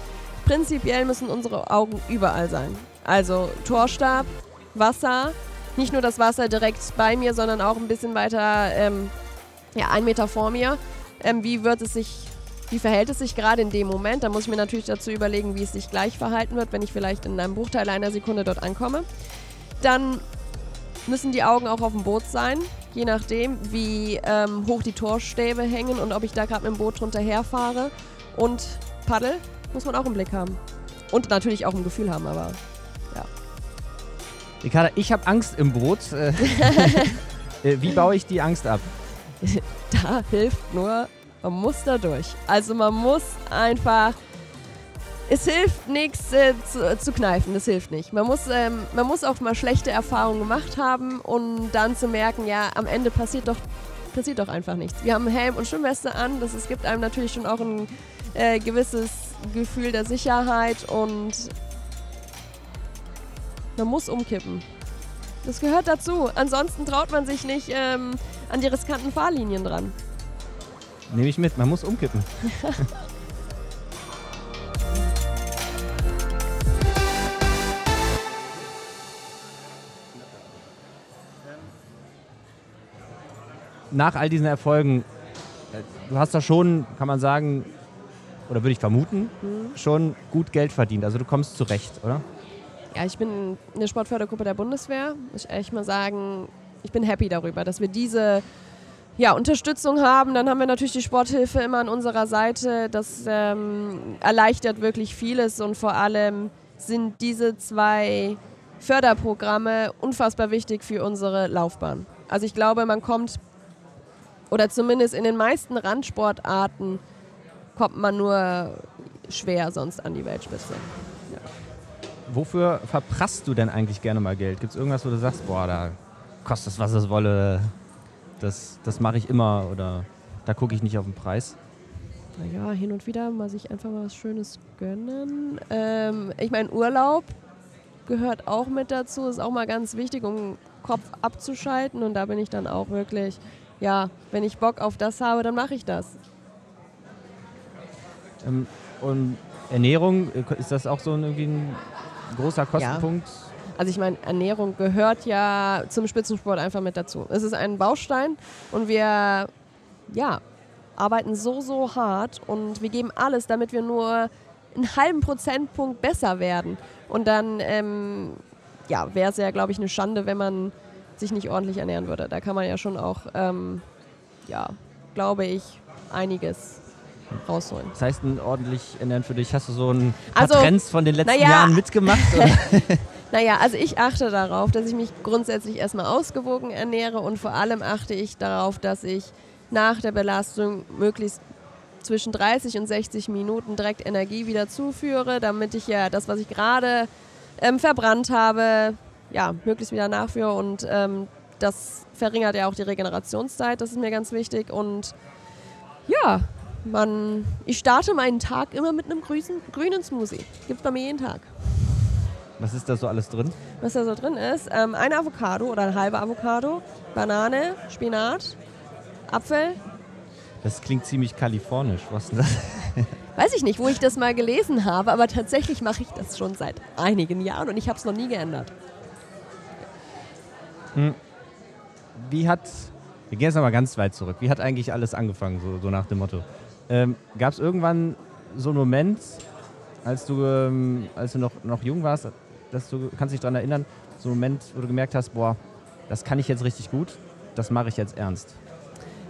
prinzipiell müssen unsere Augen überall sein. Also Torstab, Wasser, nicht nur das Wasser direkt bei mir, sondern auch ein bisschen weiter, ähm, ja, einen Meter vor mir. Ähm, wie wird es sich, wie verhält es sich gerade in dem Moment? Da muss ich mir natürlich dazu überlegen, wie es sich gleich verhalten wird, wenn ich vielleicht in einem Bruchteil einer Sekunde dort ankomme. Dann müssen die Augen auch auf dem Boot sein, je nachdem, wie ähm, hoch die Torstäbe hängen und ob ich da gerade mit dem Boot drunter herfahre. Und Paddel muss man auch im Blick haben. Und natürlich auch ein Gefühl haben, aber ja. Ricarda, ich habe Angst im Boot. Äh, äh, wie baue ich die Angst ab? Da hilft nur, man muss da durch. Also man muss einfach es hilft nichts äh, zu, zu, kneifen, das hilft nicht. Man muss, ähm, man muss auch mal schlechte Erfahrungen gemacht haben und dann zu merken, ja, am Ende passiert doch, passiert doch einfach nichts. Wir haben Helm und Schwimmweste an, das es gibt einem natürlich schon auch ein äh, gewisses Gefühl der Sicherheit und man muss umkippen. Das gehört dazu. Ansonsten traut man sich nicht ähm, an die riskanten Fahrlinien dran. Nehme ich mit, man muss umkippen. nach all diesen Erfolgen, äh, du hast da schon, kann man sagen, oder würde ich vermuten, mhm. schon gut Geld verdient. Also du kommst zurecht, oder? Ja, ich bin in der Sportfördergruppe der Bundeswehr. Muss ich echt mal sagen, ich bin happy darüber, dass wir diese ja, Unterstützung haben. Dann haben wir natürlich die Sporthilfe immer an unserer Seite. Das ähm, erleichtert wirklich vieles und vor allem sind diese zwei Förderprogramme unfassbar wichtig für unsere Laufbahn. Also ich glaube, man kommt oder zumindest in den meisten Randsportarten kommt man nur schwer sonst an die Weltspitze. Ja. Wofür verprasst du denn eigentlich gerne mal Geld? Gibt es irgendwas, wo du sagst, boah, da kostet es, was es wolle, das, das mache ich immer oder da gucke ich nicht auf den Preis? Naja, hin und wieder mal sich einfach mal was Schönes gönnen. Ähm, ich meine, Urlaub gehört auch mit dazu, ist auch mal ganz wichtig, um Kopf abzuschalten und da bin ich dann auch wirklich ja, wenn ich Bock auf das habe, dann mache ich das. Ähm, und Ernährung, äh, ist das auch so ein, irgendwie ein großer Kostenpunkt? Ja. Also ich meine, Ernährung gehört ja zum Spitzensport einfach mit dazu. Es ist ein Baustein und wir ja, arbeiten so, so hart und wir geben alles, damit wir nur einen halben Prozentpunkt besser werden. Und dann ähm, ja, wäre es ja, glaube ich, eine Schande, wenn man sich nicht ordentlich ernähren würde. Da kann man ja schon auch, ähm, ja, glaube ich, einiges rausholen. Das heißt, ein ordentlich ernähren für dich, hast du so ein paar also, Trends von den letzten ja, Jahren mitgemacht? naja, also ich achte darauf, dass ich mich grundsätzlich erstmal ausgewogen ernähre und vor allem achte ich darauf, dass ich nach der Belastung möglichst zwischen 30 und 60 Minuten direkt Energie wieder zuführe, damit ich ja das, was ich gerade ähm, verbrannt habe, ja, möglichst wieder nachführe und ähm, das verringert ja auch die Regenerationszeit, das ist mir ganz wichtig und ja, man, ich starte meinen Tag immer mit einem grünen, grünen Smoothie. Gibt es bei mir jeden Tag. Was ist da so alles drin? Was da so drin ist, ähm, eine Avocado oder eine halbe Avocado, Banane, Spinat, Apfel. Das klingt ziemlich kalifornisch. Was ist denn das? Weiß ich nicht, wo ich das mal gelesen habe, aber tatsächlich mache ich das schon seit einigen Jahren und ich habe es noch nie geändert. Hm. Wie hat wir gehen jetzt nochmal ganz weit zurück. Wie hat eigentlich alles angefangen, so, so nach dem Motto? Ähm, Gab es irgendwann so einen Moment, als du, ähm, als du noch, noch jung warst, dass du, kannst dich daran erinnern, so einen Moment, wo du gemerkt hast, boah, das kann ich jetzt richtig gut, das mache ich jetzt ernst?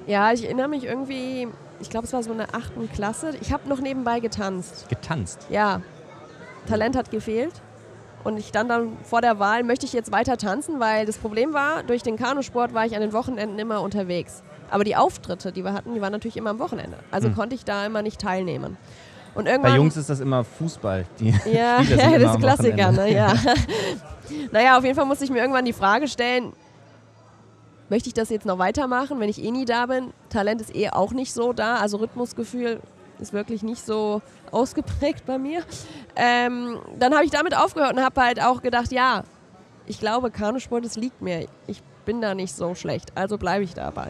Ja, ich erinnere mich irgendwie, ich glaube, es war so in der achten Klasse. Ich habe noch nebenbei getanzt. Getanzt? Ja. Talent hat gefehlt. Und ich stand dann vor der Wahl, möchte ich jetzt weiter tanzen, weil das Problem war, durch den Kanusport war ich an den Wochenenden immer unterwegs. Aber die Auftritte, die wir hatten, die waren natürlich immer am Wochenende. Also hm. konnte ich da immer nicht teilnehmen. Und irgendwann, Bei Jungs ist das immer Fußball. Die ja, ja das ist Klassiker, ne? ja. naja, auf jeden Fall musste ich mir irgendwann die Frage stellen, möchte ich das jetzt noch weitermachen, wenn ich eh nie da bin? Talent ist eh auch nicht so da, also Rhythmusgefühl ist wirklich nicht so ausgeprägt bei mir. Ähm, dann habe ich damit aufgehört und habe halt auch gedacht, ja, ich glaube, Kanusport, das liegt mir. Ich bin da nicht so schlecht, also bleibe ich dabei.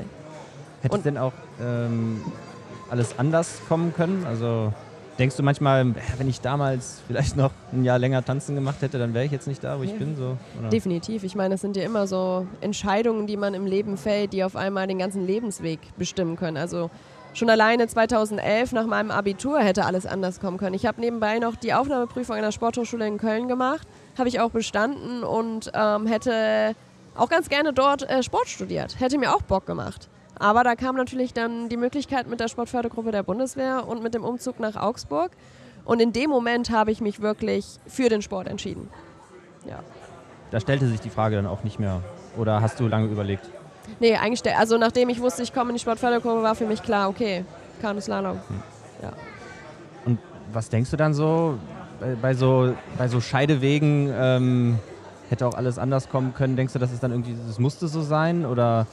Hätte denn auch ähm, alles anders kommen können? Also denkst du manchmal, wenn ich damals vielleicht noch ein Jahr länger tanzen gemacht hätte, dann wäre ich jetzt nicht da, wo ja. ich bin? So, Definitiv. Ich meine, es sind ja immer so Entscheidungen, die man im Leben fällt, die auf einmal den ganzen Lebensweg bestimmen können. Also schon alleine 2011 nach meinem Abitur hätte alles anders kommen können. Ich habe nebenbei noch die Aufnahmeprüfung an der Sporthochschule in Köln gemacht, habe ich auch bestanden und ähm, hätte auch ganz gerne dort äh, Sport studiert. Hätte mir auch Bock gemacht. Aber da kam natürlich dann die Möglichkeit mit der Sportfördergruppe der Bundeswehr und mit dem Umzug nach Augsburg. Und in dem Moment habe ich mich wirklich für den Sport entschieden. Ja. Da stellte sich die Frage dann auch nicht mehr. Oder hast du lange überlegt? Nee, eigentlich, also nachdem ich wusste, ich komme in die Sportfördergruppe, war für mich klar, okay, Kanuslalom. Hm. Ja. Und was denkst du dann so bei, bei so, bei so Scheidewegen? Ähm, hätte auch alles anders kommen können. Denkst du, dass es dann irgendwie, das musste so sein? Oder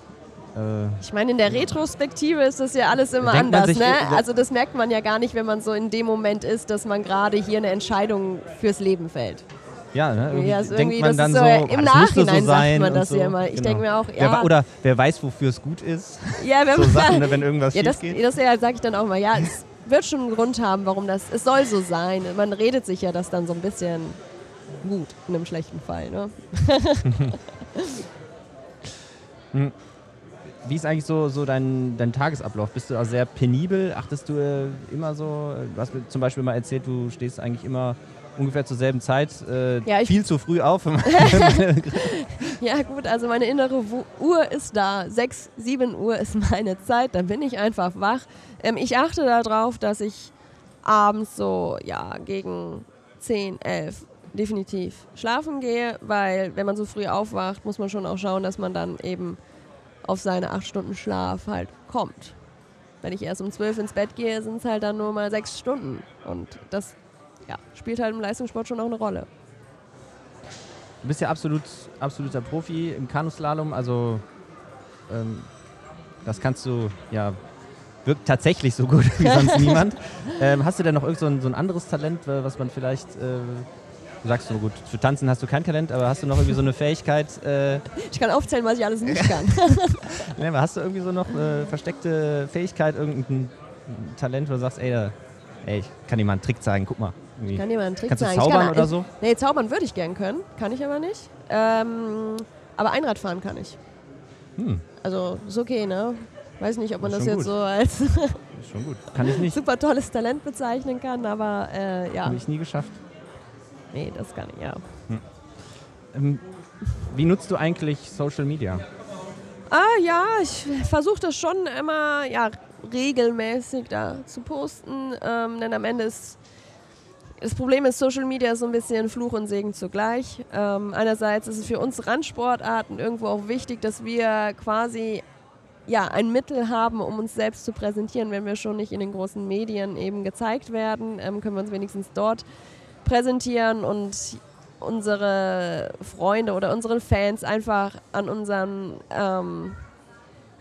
äh, ich meine, in der Retrospektive ist das ja alles immer anders. Ne? Also das merkt man ja gar nicht, wenn man so in dem Moment ist, dass man gerade hier eine Entscheidung fürs Leben fällt. Ja, ne? irgendwie, ja, also denkt man dann so, so im Nachhinein so sagt man das so. ja immer. Ich genau. denke mir auch, ja. Wer, oder wer weiß, wofür es gut ist. Ja, wenn, so Sachen, ne, wenn irgendwas ja, das, geht. Das ja, sage ich dann auch mal, ja, es wird schon einen Grund haben, warum das, es soll so sein. Man redet sich ja das dann so ein bisschen gut, in einem schlechten Fall. Ne? hm. Wie ist eigentlich so, so dein, dein Tagesablauf? Bist du da sehr penibel? Achtest du äh, immer so? Du hast mir zum Beispiel mal erzählt, du stehst eigentlich immer ungefähr zur selben Zeit äh, ja, viel zu früh auf. ja gut, also meine innere Uhr ist da. 6, 7 Uhr ist meine Zeit, dann bin ich einfach wach. Ähm, ich achte darauf, dass ich abends so ja, gegen 10, 11 definitiv schlafen gehe, weil wenn man so früh aufwacht, muss man schon auch schauen, dass man dann eben auf seine acht Stunden Schlaf halt kommt. Wenn ich erst um zwölf ins Bett gehe, sind es halt dann nur mal sechs Stunden. Und das ja, spielt halt im Leistungssport schon auch eine Rolle. Du bist ja absolut, absoluter Profi im Kanuslalom, also ähm, das kannst du ja wirkt tatsächlich so gut wie sonst niemand. Ähm, hast du denn noch irgend so ein, so ein anderes Talent, was man vielleicht äh, Du sagst so gut, für Tanzen hast du kein Talent, aber hast du noch irgendwie so eine Fähigkeit? Äh ich kann aufzählen, was ich alles nicht kann. nee, aber hast du irgendwie so noch eine versteckte Fähigkeit, irgendein Talent, wo du sagst, ey, da, ey ich kann dir mal einen Trick zeigen, guck mal. Ich kann dir mal einen Trick Kannst zeigen. Kannst du zaubern kann, oder so? Nee, zaubern würde ich gern können, kann ich aber nicht. Ähm, aber Einradfahren kann ich. Hm. Also ist okay, ne? Weiß nicht, ob man das, das jetzt gut. so als schon gut. Kann ich nicht. super tolles Talent bezeichnen kann, aber äh, ja. Habe ich nie geschafft. Nee, das kann ich, ja. Hm. Ähm, wie nutzt du eigentlich Social Media? Ah ja, ich versuche das schon immer ja, regelmäßig da zu posten, ähm, denn am Ende ist das Problem ist, Social Media ist so ein bisschen Fluch und Segen zugleich. Ähm, einerseits ist es für uns Randsportarten irgendwo auch wichtig, dass wir quasi ja, ein Mittel haben, um uns selbst zu präsentieren. Wenn wir schon nicht in den großen Medien eben gezeigt werden, ähm, können wir uns wenigstens dort präsentieren und unsere Freunde oder unsere Fans einfach an unseren ähm,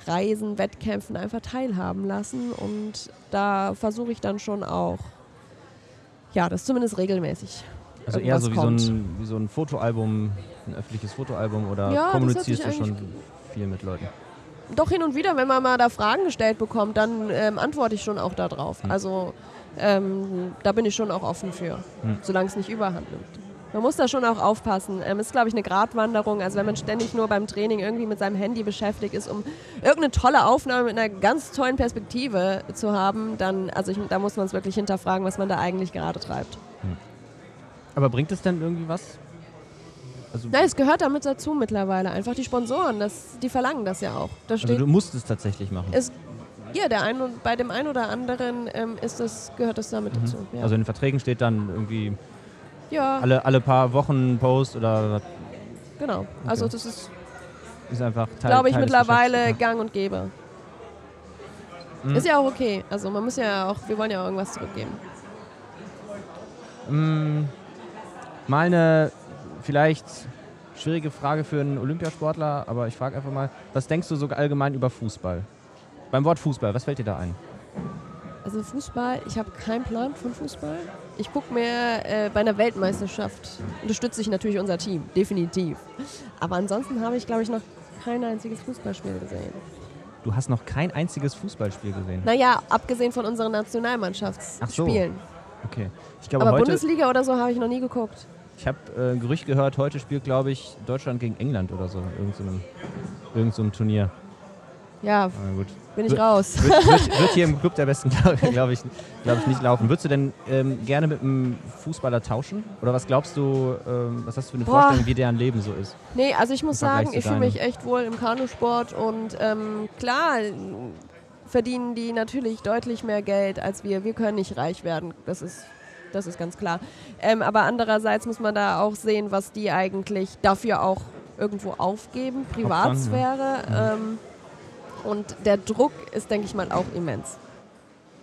Reisen, Wettkämpfen einfach teilhaben lassen. Und da versuche ich dann schon auch, ja, das zumindest regelmäßig. Also eher so wie so, ein, wie so, ein, Fotoalbum, ein öffentliches Fotoalbum oder ja, kommunizierst du schon viel mit Leuten? Doch hin und wieder, wenn man mal da Fragen gestellt bekommt, dann ähm, antworte ich schon auch darauf. Hm. Also ähm, da bin ich schon auch offen für, hm. solange es nicht überhand nimmt. Man muss da schon auch aufpassen. Ähm, ist, glaube ich, eine Gratwanderung. Also wenn man ständig nur beim Training irgendwie mit seinem Handy beschäftigt ist, um irgendeine tolle Aufnahme mit einer ganz tollen Perspektive zu haben, dann, also ich, da muss man es wirklich hinterfragen, was man da eigentlich gerade treibt. Aber bringt es denn irgendwie was? Also Nein, es gehört damit dazu mittlerweile. Einfach die Sponsoren, das, die verlangen das ja auch. Da also du musst es tatsächlich machen. Es, ja, der ein, bei dem einen oder anderen ähm, ist das, gehört das damit mhm. dazu. Ja. Also in den Verträgen steht dann irgendwie ja. alle, alle paar Wochen Post oder was? Genau, okay. also das ist, ist einfach Teil, glaube ich, Teil mittlerweile Gang und Gäbe. Mhm. Ist ja auch okay. Also man muss ja auch, wir wollen ja auch irgendwas zurückgeben. Mhm. Mal eine vielleicht schwierige Frage für einen Olympiasportler, aber ich frage einfach mal, was denkst du so allgemein über Fußball? Beim Wort Fußball, was fällt dir da ein? Also Fußball, ich habe keinen Plan von Fußball. Ich gucke mir äh, bei einer Weltmeisterschaft, unterstütze ich natürlich unser Team, definitiv. Aber ansonsten habe ich, glaube ich, noch kein einziges Fußballspiel gesehen. Du hast noch kein einziges Fußballspiel gesehen? Naja, abgesehen von unseren Nationalmannschaftsspielen. So. Okay. Ich glaube, Aber Bundesliga oder so habe ich noch nie geguckt. Ich habe äh, ein Gerücht gehört, heute spielt, glaube ich, Deutschland gegen England oder so, irgendeinem so irgend so Turnier. Ja, gut. bin ich raus. Wird, wird, wird, hier im Club der Besten, glaube glaub ich, glaub ich, nicht laufen. Würdest du denn ähm, gerne mit einem Fußballer tauschen? Oder was glaubst du, ähm, was hast du für eine Boah. Vorstellung, wie deren Leben so ist? Nee, also ich muss sagen, ich fühle mich echt wohl im Kanusport und ähm, klar verdienen die natürlich deutlich mehr Geld als wir. Wir können nicht reich werden. Das ist das ist ganz klar. Ähm, aber andererseits muss man da auch sehen, was die eigentlich dafür auch irgendwo aufgeben, Privatsphäre. Ja. Ähm, und der Druck ist, denke ich mal, auch immens.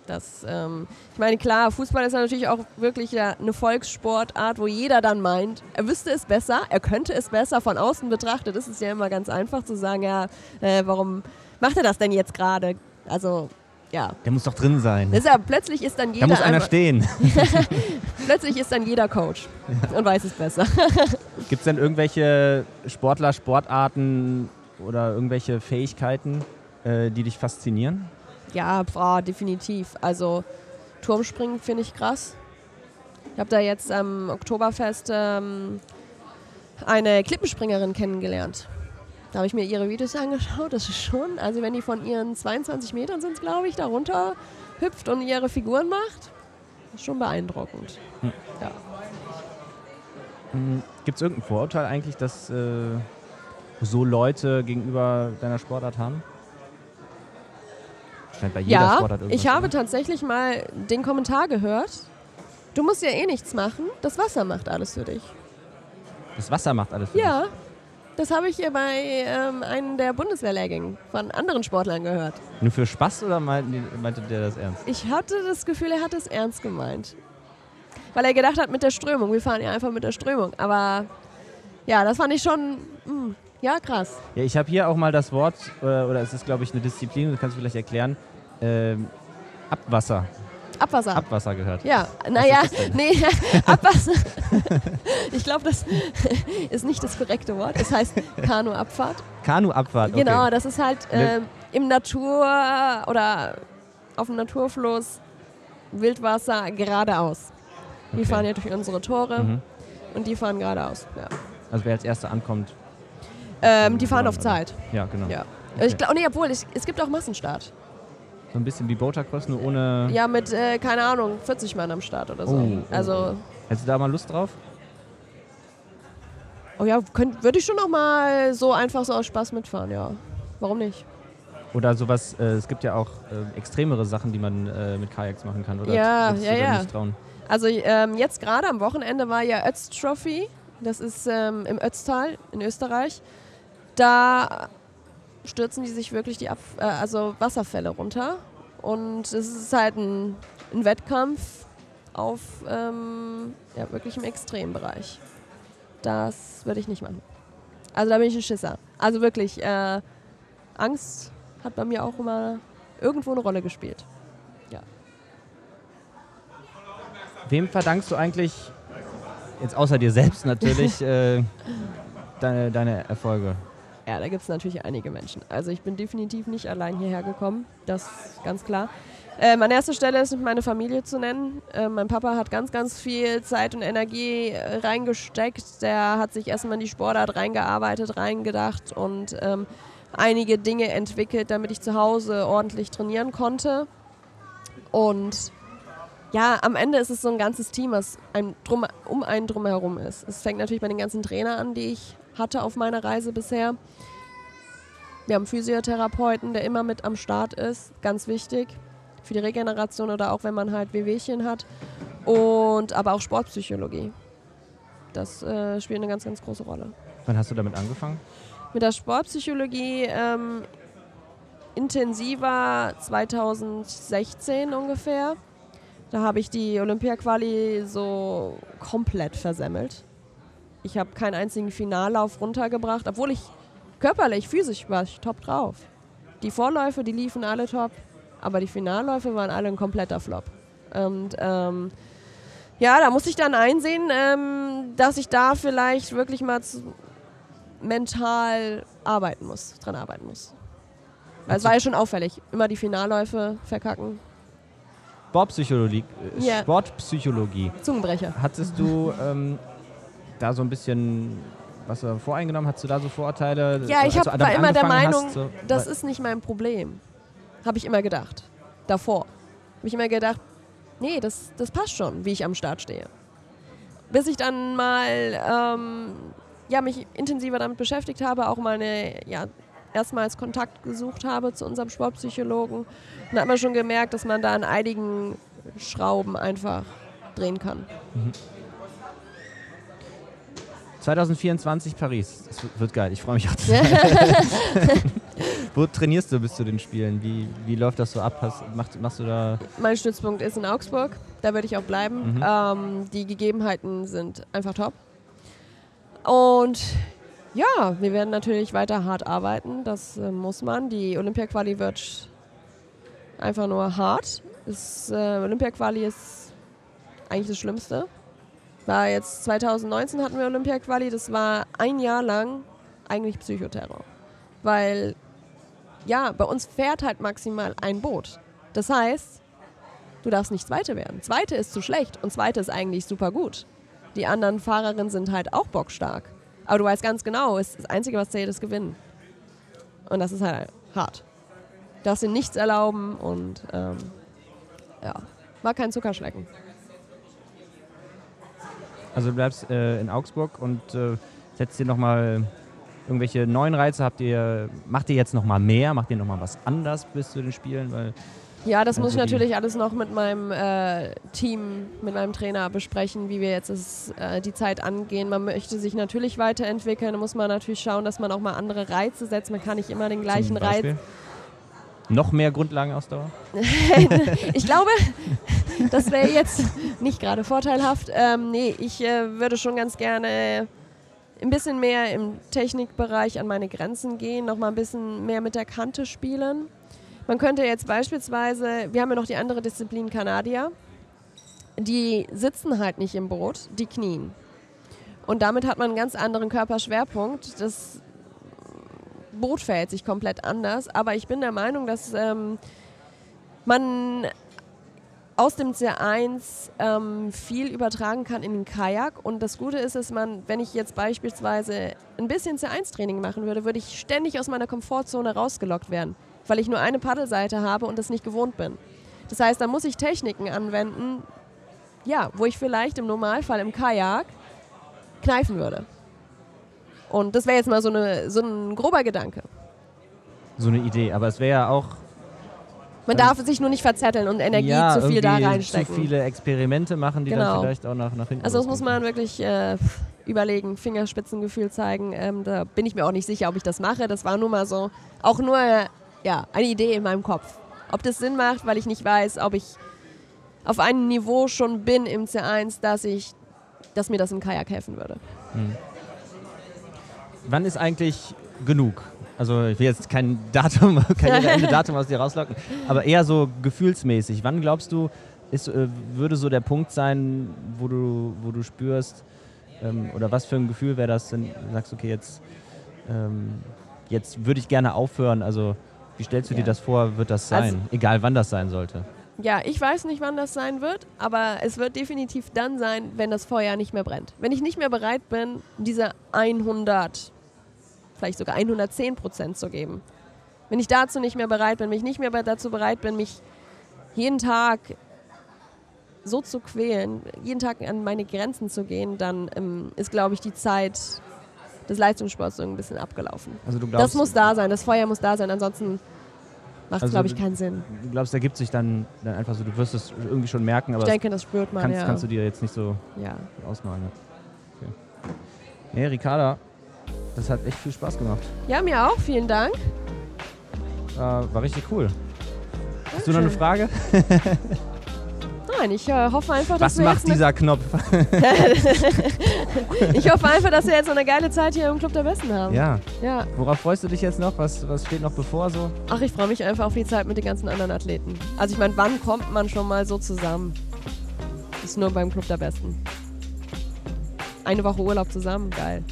Das, ähm, ich meine, klar, Fußball ist ja natürlich auch wirklich ja eine Volkssportart, wo jeder dann meint, er wüsste es besser, er könnte es besser. Von außen betrachtet ist es ja immer ganz einfach zu sagen, ja, äh, warum macht er das denn jetzt gerade? Also ja. Der muss doch drin sein. ist ja, plötzlich ist dann jeder. Da muss einer stehen. plötzlich ist dann jeder Coach ja. und weiß es besser. Gibt es denn irgendwelche Sportler, Sportarten oder irgendwelche Fähigkeiten, äh, die dich faszinieren? Ja, boah, definitiv. Also Turmspringen finde ich krass. Ich habe da jetzt am Oktoberfest ähm, eine Klippenspringerin kennengelernt. Da habe ich mir ihre Videos angeschaut. Das ist schon, also wenn die von ihren 22 Metern sind, glaube ich, darunter hüpft und ihre Figuren macht, ist schon beeindruckend. Hm. Ja. Hm, Gibt es irgendein Vorurteil eigentlich, dass äh, so Leute gegenüber deiner Sportart haben? Scheint bei jeder ja, Sportart ich habe tatsächlich mal den Kommentar gehört. Du musst ja eh nichts machen, das Wasser macht alles für dich. Das Wasser macht alles für ja, dich? Ja, das habe ich hier bei ähm, einem der Bundeswehrlehrgängen von anderen Sportlern gehört. Nur für Spaß oder meinte, meinte der das ernst? Ich hatte das Gefühl, er hat es ernst gemeint. Weil er gedacht hat, mit der Strömung, wir fahren ja einfach mit der Strömung. Aber ja, das fand ich schon, mh, hm, ja, krass. Ja, ich habe hier auch mal das Wort, oder, äh, oder es ist, glaube ich, eine Disziplin, das kannst du vielleicht erklären, ähm, Abwasser. Abwasser. Abwasser gehört. Ja, naja, nee, Abwasser. ich glaube, das ist nicht das korrekte Wort. Es heißt Kanuabfahrt. Kanuabfahrt, okay. Genau, das ist halt äh, im Natur oder auf dem Naturfluss Wildwasser geradeaus. Okay. Wir fahren ja durch unsere Tore mhm. und die fahren geradeaus. Ja. Also wer als Erster ankommt? Ähm, die fahren auf Zeit. Ja, genau. Ja. Okay. Ich glaube, nee, obwohl, es, es gibt auch Massenstart. So ein bisschen wie Boatercross, nur ohne. Ja, mit, äh, keine Ahnung, 40 Mann am Start oder so. Oh, also. Oh. Hättest du da mal Lust drauf? Oh ja, würde ich schon noch mal so einfach so aus Spaß mitfahren, ja. Warum nicht? Oder sowas, äh, es gibt ja auch äh, extremere Sachen, die man äh, mit Kajaks machen kann, oder? Ja, ja, ja. Also ähm, jetzt gerade am Wochenende war ja Ötz Trophy, das ist ähm, im Ötztal in Österreich. Da stürzen die sich wirklich die Ab äh, also Wasserfälle runter. Und es ist halt ein, ein Wettkampf auf ähm, ja, wirklich im Extrembereich. Das würde ich nicht machen. Also da bin ich ein Schisser. Also wirklich, äh, Angst hat bei mir auch immer irgendwo eine Rolle gespielt. Ja. Wem verdankst du eigentlich, jetzt außer dir selbst natürlich, äh, deine, deine Erfolge? Ja, da gibt es natürlich einige Menschen. Also ich bin definitiv nicht allein hierher gekommen, das ist ganz klar. Ähm, an erster Stelle ist meine Familie zu nennen. Ähm, mein Papa hat ganz, ganz viel Zeit und Energie äh, reingesteckt. Der hat sich erstmal in die Sportart reingearbeitet, reingedacht und ähm, einige Dinge entwickelt, damit ich zu Hause ordentlich trainieren konnte. Und ja, am Ende ist es so ein ganzes Team, was ein drum, um einen drumherum ist. Es fängt natürlich bei den ganzen Trainern an, die ich hatte auf meiner Reise bisher. Wir haben Physiotherapeuten, der immer mit am Start ist, ganz wichtig für die Regeneration oder auch wenn man halt Wehwehchen hat. Und aber auch Sportpsychologie. Das äh, spielt eine ganz, ganz große Rolle. Wann hast du damit angefangen? Mit der Sportpsychologie ähm, intensiver 2016 ungefähr. Da habe ich die Olympia-Quali so komplett versemmelt. Ich habe keinen einzigen Finallauf runtergebracht, obwohl ich körperlich, physisch war ich top drauf. Die Vorläufe, die liefen alle top, aber die Finalläufe waren alle ein kompletter Flop. Und ähm, ja, da muss ich dann einsehen, ähm, dass ich da vielleicht wirklich mal mental arbeiten muss, dran arbeiten muss. Weil es war ja schon auffällig. Immer die Finalläufe verkacken. Sportpsychologie. Äh, ja. Sportpsychologie. Zungenbrecher. Hattest du ähm, da so ein bisschen was du voreingenommen? Hast du da so Vorurteile? Ja, ich hab, war immer der Meinung, hast, so, das ist nicht mein Problem. Habe ich immer gedacht. Davor. Habe ich immer gedacht, nee, das, das passt schon, wie ich am Start stehe. Bis ich dann mal ähm, ja, mich intensiver damit beschäftigt habe, auch meine, ja, erstmals Kontakt gesucht habe zu unserem Sportpsychologen. Und da hat man schon gemerkt, dass man da an einigen Schrauben einfach drehen kann. Mhm. 2024 Paris. Das wird geil. Ich freue mich auch. Wo trainierst du bis zu den Spielen? Wie, wie läuft das so ab? Hast, machst, machst du da? Mein Stützpunkt ist in Augsburg. Da würde ich auch bleiben. Mhm. Ähm, die Gegebenheiten sind einfach top. Und ja, wir werden natürlich weiter hart arbeiten. Das äh, muss man. Die Olympia-Quali wird einfach nur hart. Das, äh, Olympia-Quali ist eigentlich das Schlimmste. War jetzt 2019 hatten wir Olympia-Quali, das war ein Jahr lang eigentlich Psychoterror. Weil, ja, bei uns fährt halt maximal ein Boot. Das heißt, du darfst nicht Zweite werden. Zweite ist zu schlecht und Zweite ist eigentlich super gut. Die anderen Fahrerinnen sind halt auch bockstark. Aber du weißt ganz genau, das Einzige, was zählt, ist Gewinnen. Und das ist halt hart. Du darfst dir nichts erlauben und ähm, ja, war kein Zuckerschlecken. Also du bleibst äh, in Augsburg und äh, setzt dir nochmal irgendwelche neuen Reize. Habt ihr, macht ihr jetzt nochmal mehr? Macht ihr nochmal was anders bis zu den Spielen? Weil, ja, das muss ich natürlich alles noch mit meinem äh, Team, mit meinem Trainer besprechen, wie wir jetzt das, äh, die Zeit angehen. Man möchte sich natürlich weiterentwickeln. Da muss man natürlich schauen, dass man auch mal andere Reize setzt. Man kann nicht immer den gleichen Reiz noch mehr Grundlagenausdauer? ich glaube, das wäre jetzt nicht gerade vorteilhaft. Ähm, nee, ich äh, würde schon ganz gerne ein bisschen mehr im Technikbereich an meine Grenzen gehen, noch mal ein bisschen mehr mit der Kante spielen. Man könnte jetzt beispielsweise, wir haben ja noch die andere Disziplin Kanadier, die sitzen halt nicht im Boot, die knien. Und damit hat man einen ganz anderen Körperschwerpunkt. Das Boot verhält sich komplett anders. Aber ich bin der Meinung, dass ähm, man aus dem C1 ähm, viel übertragen kann in den Kajak. Und das Gute ist, dass man, wenn ich jetzt beispielsweise ein bisschen C1-Training machen würde, würde ich ständig aus meiner Komfortzone rausgelockt werden, weil ich nur eine Paddelseite habe und das nicht gewohnt bin. Das heißt, da muss ich Techniken anwenden, ja, wo ich vielleicht im Normalfall im Kajak kneifen würde. Und das wäre jetzt mal so, eine, so ein grober Gedanke. So eine Idee, aber es wäre ja auch. Man darf sich nur nicht verzetteln und Energie ja, zu viel da reinstecken. Zu viele Experimente machen, die genau. dann vielleicht auch nach, nach hinten. Also das muss man wirklich äh, überlegen, Fingerspitzengefühl zeigen. Ähm, da bin ich mir auch nicht sicher, ob ich das mache. Das war nur mal so, auch nur ja, eine Idee in meinem Kopf. Ob das Sinn macht, weil ich nicht weiß, ob ich auf einem Niveau schon bin im C1, dass ich, dass mir das im Kajak helfen würde. Hm wann ist eigentlich genug? Also ich will jetzt kein Datum, kein Ende-Datum aus dir rauslocken, aber eher so gefühlsmäßig. Wann glaubst du, ist, äh, würde so der Punkt sein, wo du, wo du spürst, ähm, oder was für ein Gefühl wäre das, wenn du sagst, okay, jetzt, ähm, jetzt würde ich gerne aufhören. Also wie stellst du Ja. dir das vor, wird das sein? Also- Egal wann das sein sollte. Ja, ich weiß nicht, wann das sein wird, aber es wird definitiv dann sein, wenn das Feuer nicht mehr brennt. Wenn ich nicht mehr bereit bin, diese 100, vielleicht sogar 110 Prozent zu geben. Wenn ich dazu nicht mehr bereit bin, wenn ich nicht mehr dazu bereit bin, mich jeden Tag so zu quälen, jeden Tag an meine Grenzen zu gehen, dann ähm, ist, glaube ich, die Zeit des Leistungssports so ein bisschen abgelaufen. Also du glaubst, das muss da sein, das Feuer muss da sein, ansonsten macht es, Also glaube ich, keinen Sinn. du glaubst, da gibt sich dann, dann einfach so, du wirst es irgendwie schon merken, aber Ich denke, das spürt man, kannst, ja. kannst du dir jetzt nicht so ja. ausmalen. Ja. Okay. Nee, Ricarda, das hat echt viel Spaß gemacht. Ja, mir auch, vielen Dank. Äh, war richtig cool. Hast du noch eine Dankeschön. Frage? Nein, ich äh, hoffe einfach, dass Was wir macht dieser Knopf? ich hoffe einfach, dass wir jetzt so eine geile Zeit hier im Club der Besten haben. ja, ja. worauf freust du dich jetzt noch? Was, was steht noch bevor so? Ach, ich freue mich einfach auf die Zeit mit den ganzen anderen Athleten. Also ich meine, wann kommt man schon mal so zusammen? Ist nur beim Club der Besten. Eine Woche Urlaub zusammen, geil.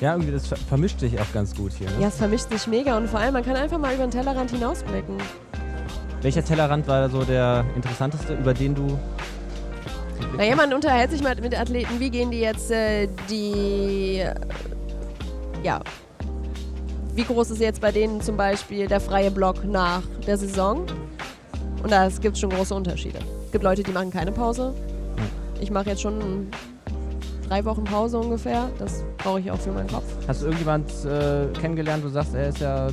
Ja, irgendwie das ver vermischt sich auch ganz gut hier. Ne? Ja, es vermischt sich mega und vor allem, man kann einfach mal über den Tellerrand hinausblicken. Welcher Tellerrand war so der interessanteste, über den du. Naja, man unterhält sich mal mit Athleten, wie gehen die jetzt äh, die. äh, Ja. Wie groß ist jetzt bei denen zum Beispiel der freie Block nach der Saison? Und da gibt es schon große Unterschiede. Es gibt Leute, die machen keine Pause. Ich mache jetzt schon drei Wochen Pause ungefähr. Das brauche ich auch für meinen Kopf. Hast du irgendjemand äh, kennengelernt, wo du sagst, er ist ja.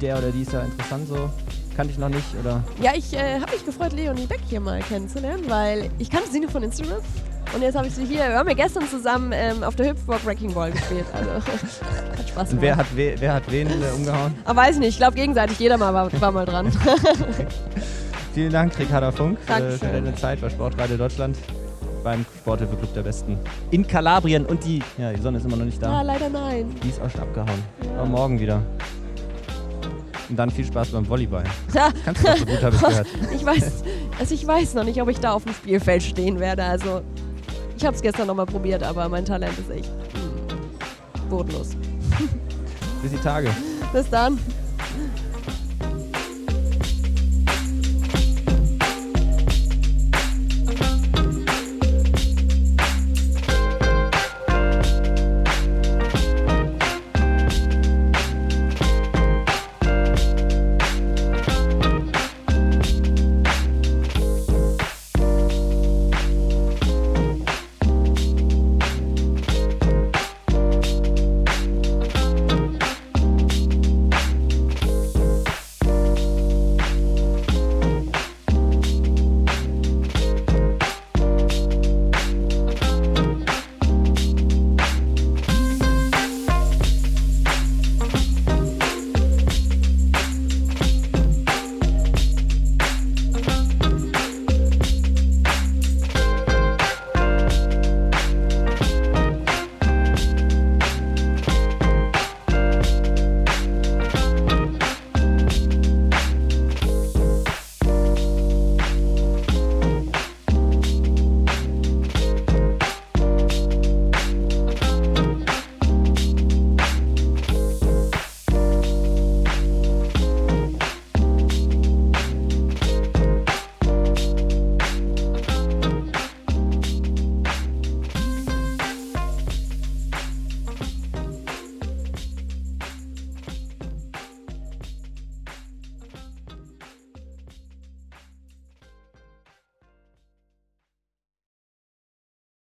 Der oder die ist ja interessant so? Kannte ich noch nicht oder? Ja, ich äh, habe mich gefreut, Leonie Beck hier mal kennenzulernen, weil ich kannte sie nur von Instagram. Und jetzt habe ich sie hier. Wir haben ja gestern zusammen ähm, auf der Hüpfburg Wrecking Ball gespielt. Also hat Spaß Und wer gemacht. hat, we wer hat wen äh, umgehauen? Aber weiß ich nicht, ich glaube gegenseitig, jeder mal war, war mal dran. Vielen Dank, Ricarda Funk, äh, für Dankeschön. deine Zeit bei Sportradio Deutschland beim Sporthilfe-Club der Besten in Kalabrien. Und die, ja, die Sonne ist immer noch nicht ah, da. leider nein. Die ist auch schon abgehauen. Aber morgen wieder. Und dann viel Spaß beim Volleyball. Ja, Kannst du doch so gut, habe ich gehört. ich weiß, also ich weiß noch nicht, ob ich da auf dem Spielfeld stehen werde. Also ich habe es gestern noch mal probiert, aber mein Talent ist echt bodenlos. Bis die Tage. Bis dann.